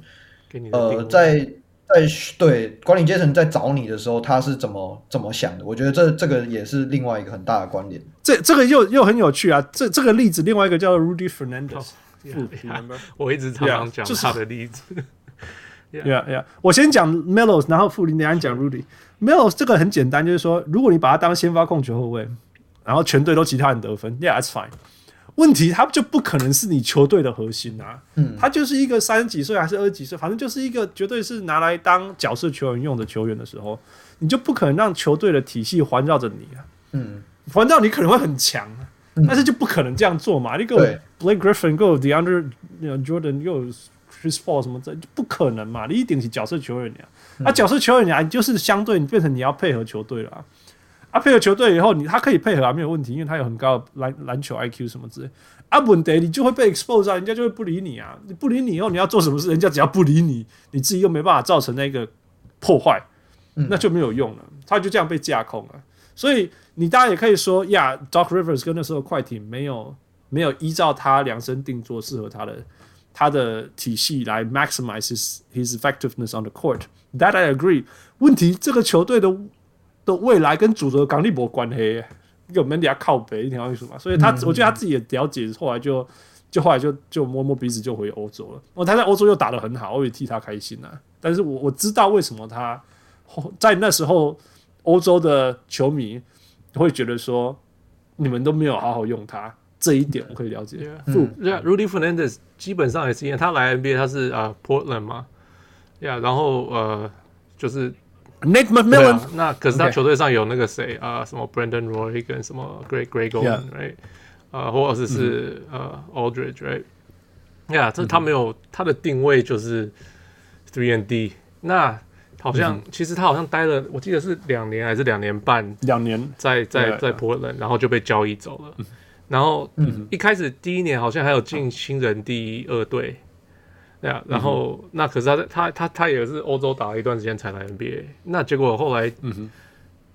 呃，在在对管理阶层在找你的时候，他是怎么怎么想的？我觉得这这个也是另外一个很大的关联。这这个又又很有趣啊！这这个例子，另外一个叫 Rudy Fernandez，我一直常常讲他的例子。Yeah, yeah. 我先讲 Melos，然后富林，等下讲 Rudy。Melos 这个很简单，就是说，如果你把他当先发控球后卫，然后全队都其他人得分，Yeah，that's fine。问题他就不可能是你球队的核心啊，嗯，他就是一个三十几岁还是二十几岁，反正就是一个绝对是拿来当角色球员用的球员的时候，你就不可能让球队的体系环绕着你啊，嗯，环绕你可能会很强，但是就不可能这样做嘛。你给我 Blake Griffin，给我 DeAndre Jordan，给我 Chris Paul 什么这不可能嘛？你一定是角色球员呀。啊，角色球员啊，你就是相对你变成你要配合球队了啊。啊，配合球队以后，你他可以配合啊，没有问题，因为他有很高的篮篮球 IQ 什么之类。啊，问题你就会被 expose 啊，人家就会不理你啊。你不理你以后，你要做什么事，人家只要不理你，你自己又没办法造成那个破坏，那就没有用了。他就这样被架空了。所以你当然也可以说呀，Doc Rivers 跟那时候快艇没有没有依照他量身定做适合他的他的体系来 maximize his his effectiveness on the court。That I agree。问题这个球队的。的未来跟主轴刚力博关系，有门底下靠北一条意思嘛，所以他我觉得他自己也了解，后来就就后来就就摸摸鼻子就回欧洲了。哦，他在欧洲又打得很好，我也替他开心啊。但是我我知道为什么他在那时候欧洲的球迷会觉得说你们都没有好好用他，这一点我可以了解。嗯，Rudy Fernandez 基本上也是因为他来 NBA 他是啊、uh, Portland 嘛，呀，然后呃就是。Nate McMillan，、啊、那可是他球队上有那个谁啊，什么 Brandon Roy 跟什么 Greg Greg Oden，right？呃，或者是是、嗯、呃 Aldridge，right？呀，这他没有、嗯、他的定位就是 three and D。那好像、嗯、其实他好像待了，我记得是两年还是两年半，两年在在在 Portland，然后就被交易走了。嗯、然后、嗯、一开始第一年好像还有进新人第二队。对啊，然后、嗯、那可是他他他他也是欧洲打了一段时间才来 NBA，那结果后来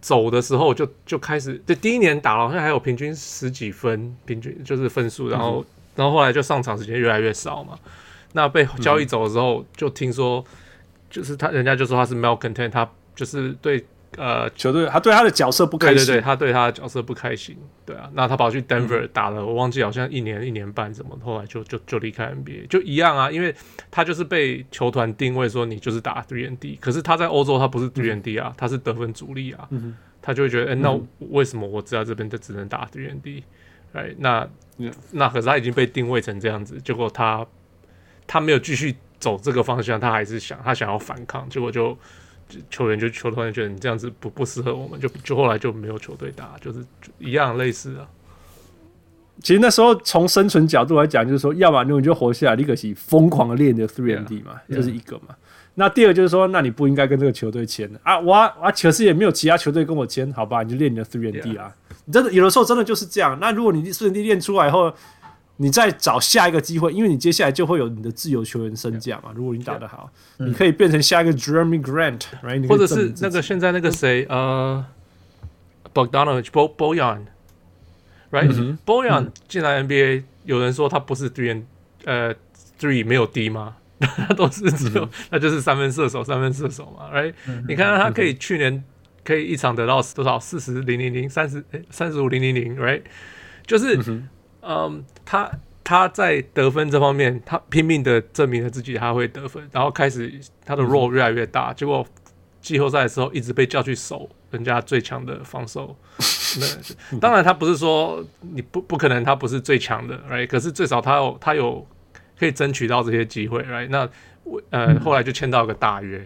走的时候就就开始，就第一年打了好像还有平均十几分，平均就是分数，然后、嗯、然后后来就上场时间越来越少嘛。那被交易走的时候，就听说就是他人家就说他是 malcontent，他就是对。呃，球队他对他的角色不开心，对对对，他对他的角色不开心，对啊，那他跑去 Denver 打了，嗯、我忘记好像一年一年半怎么，后来就就就离开 NBA，就一样啊，因为他就是被球团定位说你就是打 three and D，可是他在欧洲他不是 three and D 啊，嗯、他是得分主力啊，嗯、他就会觉得，哎、欸，那为什么我知道这边就只能打 three and D？哎，那、嗯、那可是他已经被定位成这样子，结果他他没有继续走这个方向，他还是想他想要反抗，结果就。球员就球团觉得你这样子不不适合我们，就就后来就没有球队打，就是一样类似啊。其实那时候从生存角度来讲，就是说，要么你就活下来，你可是疯狂的练你的 three and D 嘛，这、yeah, 是一个嘛。Yeah. 那第二就是说，那你不应该跟这个球队签的啊，我啊，可是也没有其他球队跟我签，好吧，你就练你的 three and D 啊。Yeah. 你真的有的时候真的就是这样。那如果你 three and D 练出来以后，你再找下一个机会，因为你接下来就会有你的自由球员身价嘛。如果你打得好.你可以变成下一个 Jeremy Grant，right？或者是那个现在那个谁，呃，Bogdanovich Bojan，right？Bojan 进来 NBA，有人说他不是 three，呃，three 没有 D 吗？他 都是只有，那就是三分射手，三分射手嘛，right？你看他可以去年可以一场得到多少？四十零零零，三十诶，三十五零零零，right？就是。嗯，他他在得分这方面，他拼命的证明了自己，他会得分，然后开始他的 role 越来越大，结果季后赛的时候一直被叫去守人家最强的防守。那当然，他不是说你不不可能，他不是最强的，right？可是最少他有他有可以争取到这些机会，right？那我呃后来就签到一个大约。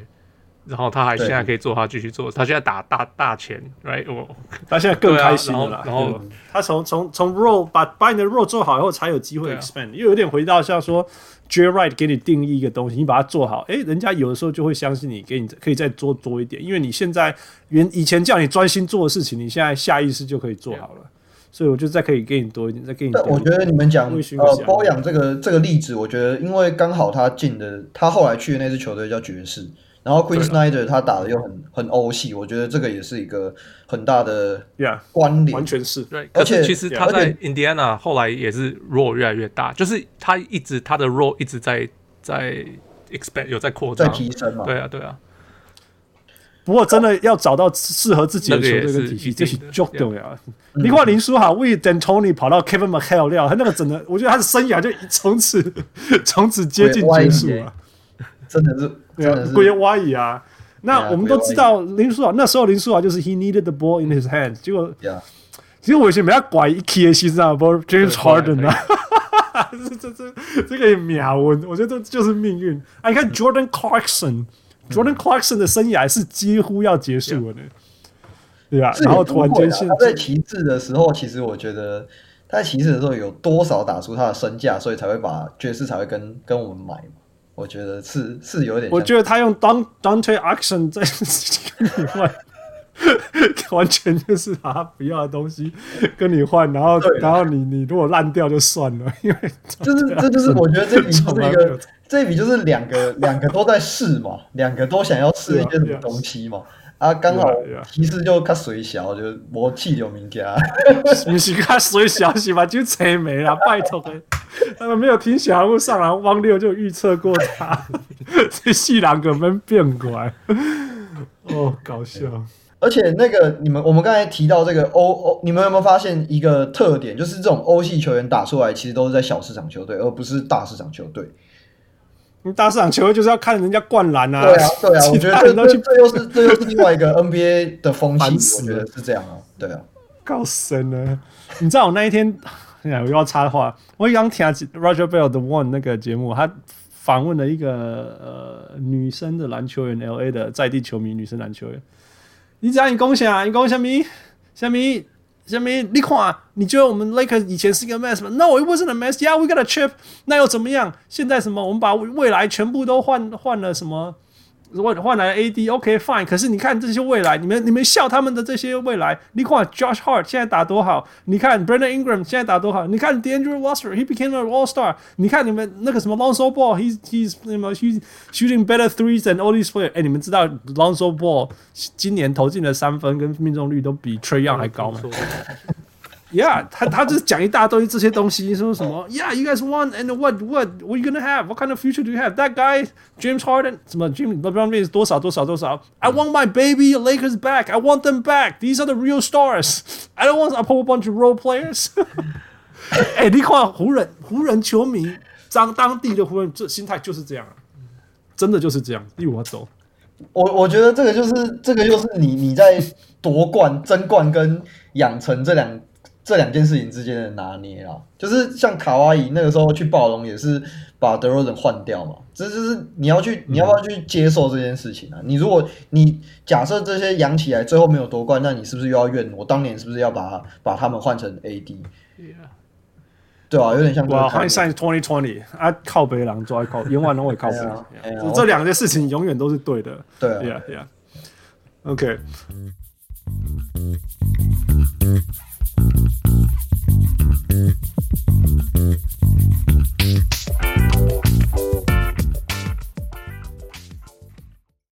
然后他还现在可以做，他继续做。他现在打大大钱，right？我他现在更开心了。然后，然后他从从从 role 把把你的 role 做好以后，才有机会 expand。又有点回到像说 Jay Wright 给你定义一个东西，你把它做好，诶，人家有的时候就会相信你，给你可以再做多一点。因为你现在原以前叫你专心做的事情，你现在下意识就可以做好了。所以我就再可以给你多一点，再给你多一点。我觉得你们讲呃包养这个这个例子，我觉得因为刚好他进的，他后来去的那支球队叫爵士。然后 Queen Snyder 他打的又很很欧系，我觉得这个也是一个很大的关联，完全是。对，而且其实他在 Indiana 后来也是 role 越来越大，就是他一直他的 role 一直在在 expand 有在扩张，在提升嘛。对啊，对啊。不过真的要找到适合自己的球队跟体系，这是最重要。你看林书豪为 D'Antoni 跑到 Kevin McHale 料，他那个真的，我觉得他的生涯就从此从此接近结束了。真的是，对啊，归歪矣啊。那我们都知道林书豪那时候林书豪就是 he needed the ball in his hands，结果.结果我以前没他拐一 K 的西装不 James Harden 啊，这这这这个秒我，我觉得这就是命运。啊，你看 Jordan Clarkson，Jordan Clarkson 的生涯是几乎要结束了的，对啊，然后突然间现在骑士的时候，其实我觉得他在骑士的时候有多少打出他的身价，所以才会把爵士才会跟跟我们买。我觉得是是有点，我觉得他用 Don Dante Action 在跟你换，完全就是把他不要的东西跟你换，然后然后你你如果烂掉就算了，因为就是这就是我觉得这笔就是一个这笔就是两个两个都在试嘛，两个都想要试一些什么东西嘛。啊，刚好提示就较水小，就无气流名家。不是较水小是吧？就吹没了，拜托的。他们没有听小人物上篮，汪六就预测过他。这细两个门变过来，哦，搞笑。而且那个你们，我们刚才提到这个欧欧，你们有没有发现一个特点？就是这种欧系球员打出来，其实都是在小市场球队，而不是大市场球队。你大市场球就是要看人家灌篮啊！对啊，对啊，我觉得这这又是这又是另外一个 NBA 的风气，我觉得是这样啊，对啊，高深了。你知道我那一天，哎呀，我要插话，我刚听 Roger Bell 的 One 那个节目，他访问了一个呃女生的篮球员，LA 的在地球迷，女生篮球员。你讲你讲啥？你讲什么？什么？什么？你看，你觉得我们 Lakers 以前是一个 mess 吗？No，it wasn't a mess. Yeah, we got a chip. 那又怎么样？现在什么？我们把未来全部都换换了什么？换换来 AD，OK，Fine。可是你看这些未来，你们你们笑他们的这些未来。你看 Josh Hart 现在打多好，你看 Brandon Ingram 现在打多好，你看 D'Angelo Russell，he became an All Star。你看你们那个什么 Lonzo Ball，he's he's you know he's shooting better threes than all these players。哎，你们知道 Lonzo Ball 今年投进的三分跟命中率都比 Trayon 还高吗？Yeah，他他就是讲一大堆这些东西，说什么？Yeah，you guys won and what what what you gonna have? What kind of future do you have? That guy James Harden，什么 James LeBron James 多少多少多少？I want my baby Lakers back. I want them back. These are the real stars. I don't want a whole bunch of role players. 哎、欸，你看湖人湖人球迷，当当地的湖人这心态就是这样，真的就是这样。一我走，我我觉得这个就是这个就是你你在夺冠争冠跟养成这两。 这两件事情之间的拿捏啊，就是像卡哇伊那个时候去暴龙，也是把德罗赞换掉嘛。这就是你要去，你要不要去接受这件事情啊？你如果你假设这些养起来最后没有夺冠，那你是不是又要怨我当年是不是要把把他们换成 AD？对啊，有点像。哇，Hindsight twenty twenty 啊，靠北狼抓靠，永远都会靠北。这两件事情永远都是对的。对，Yeah，Yeah。OK。Thank you.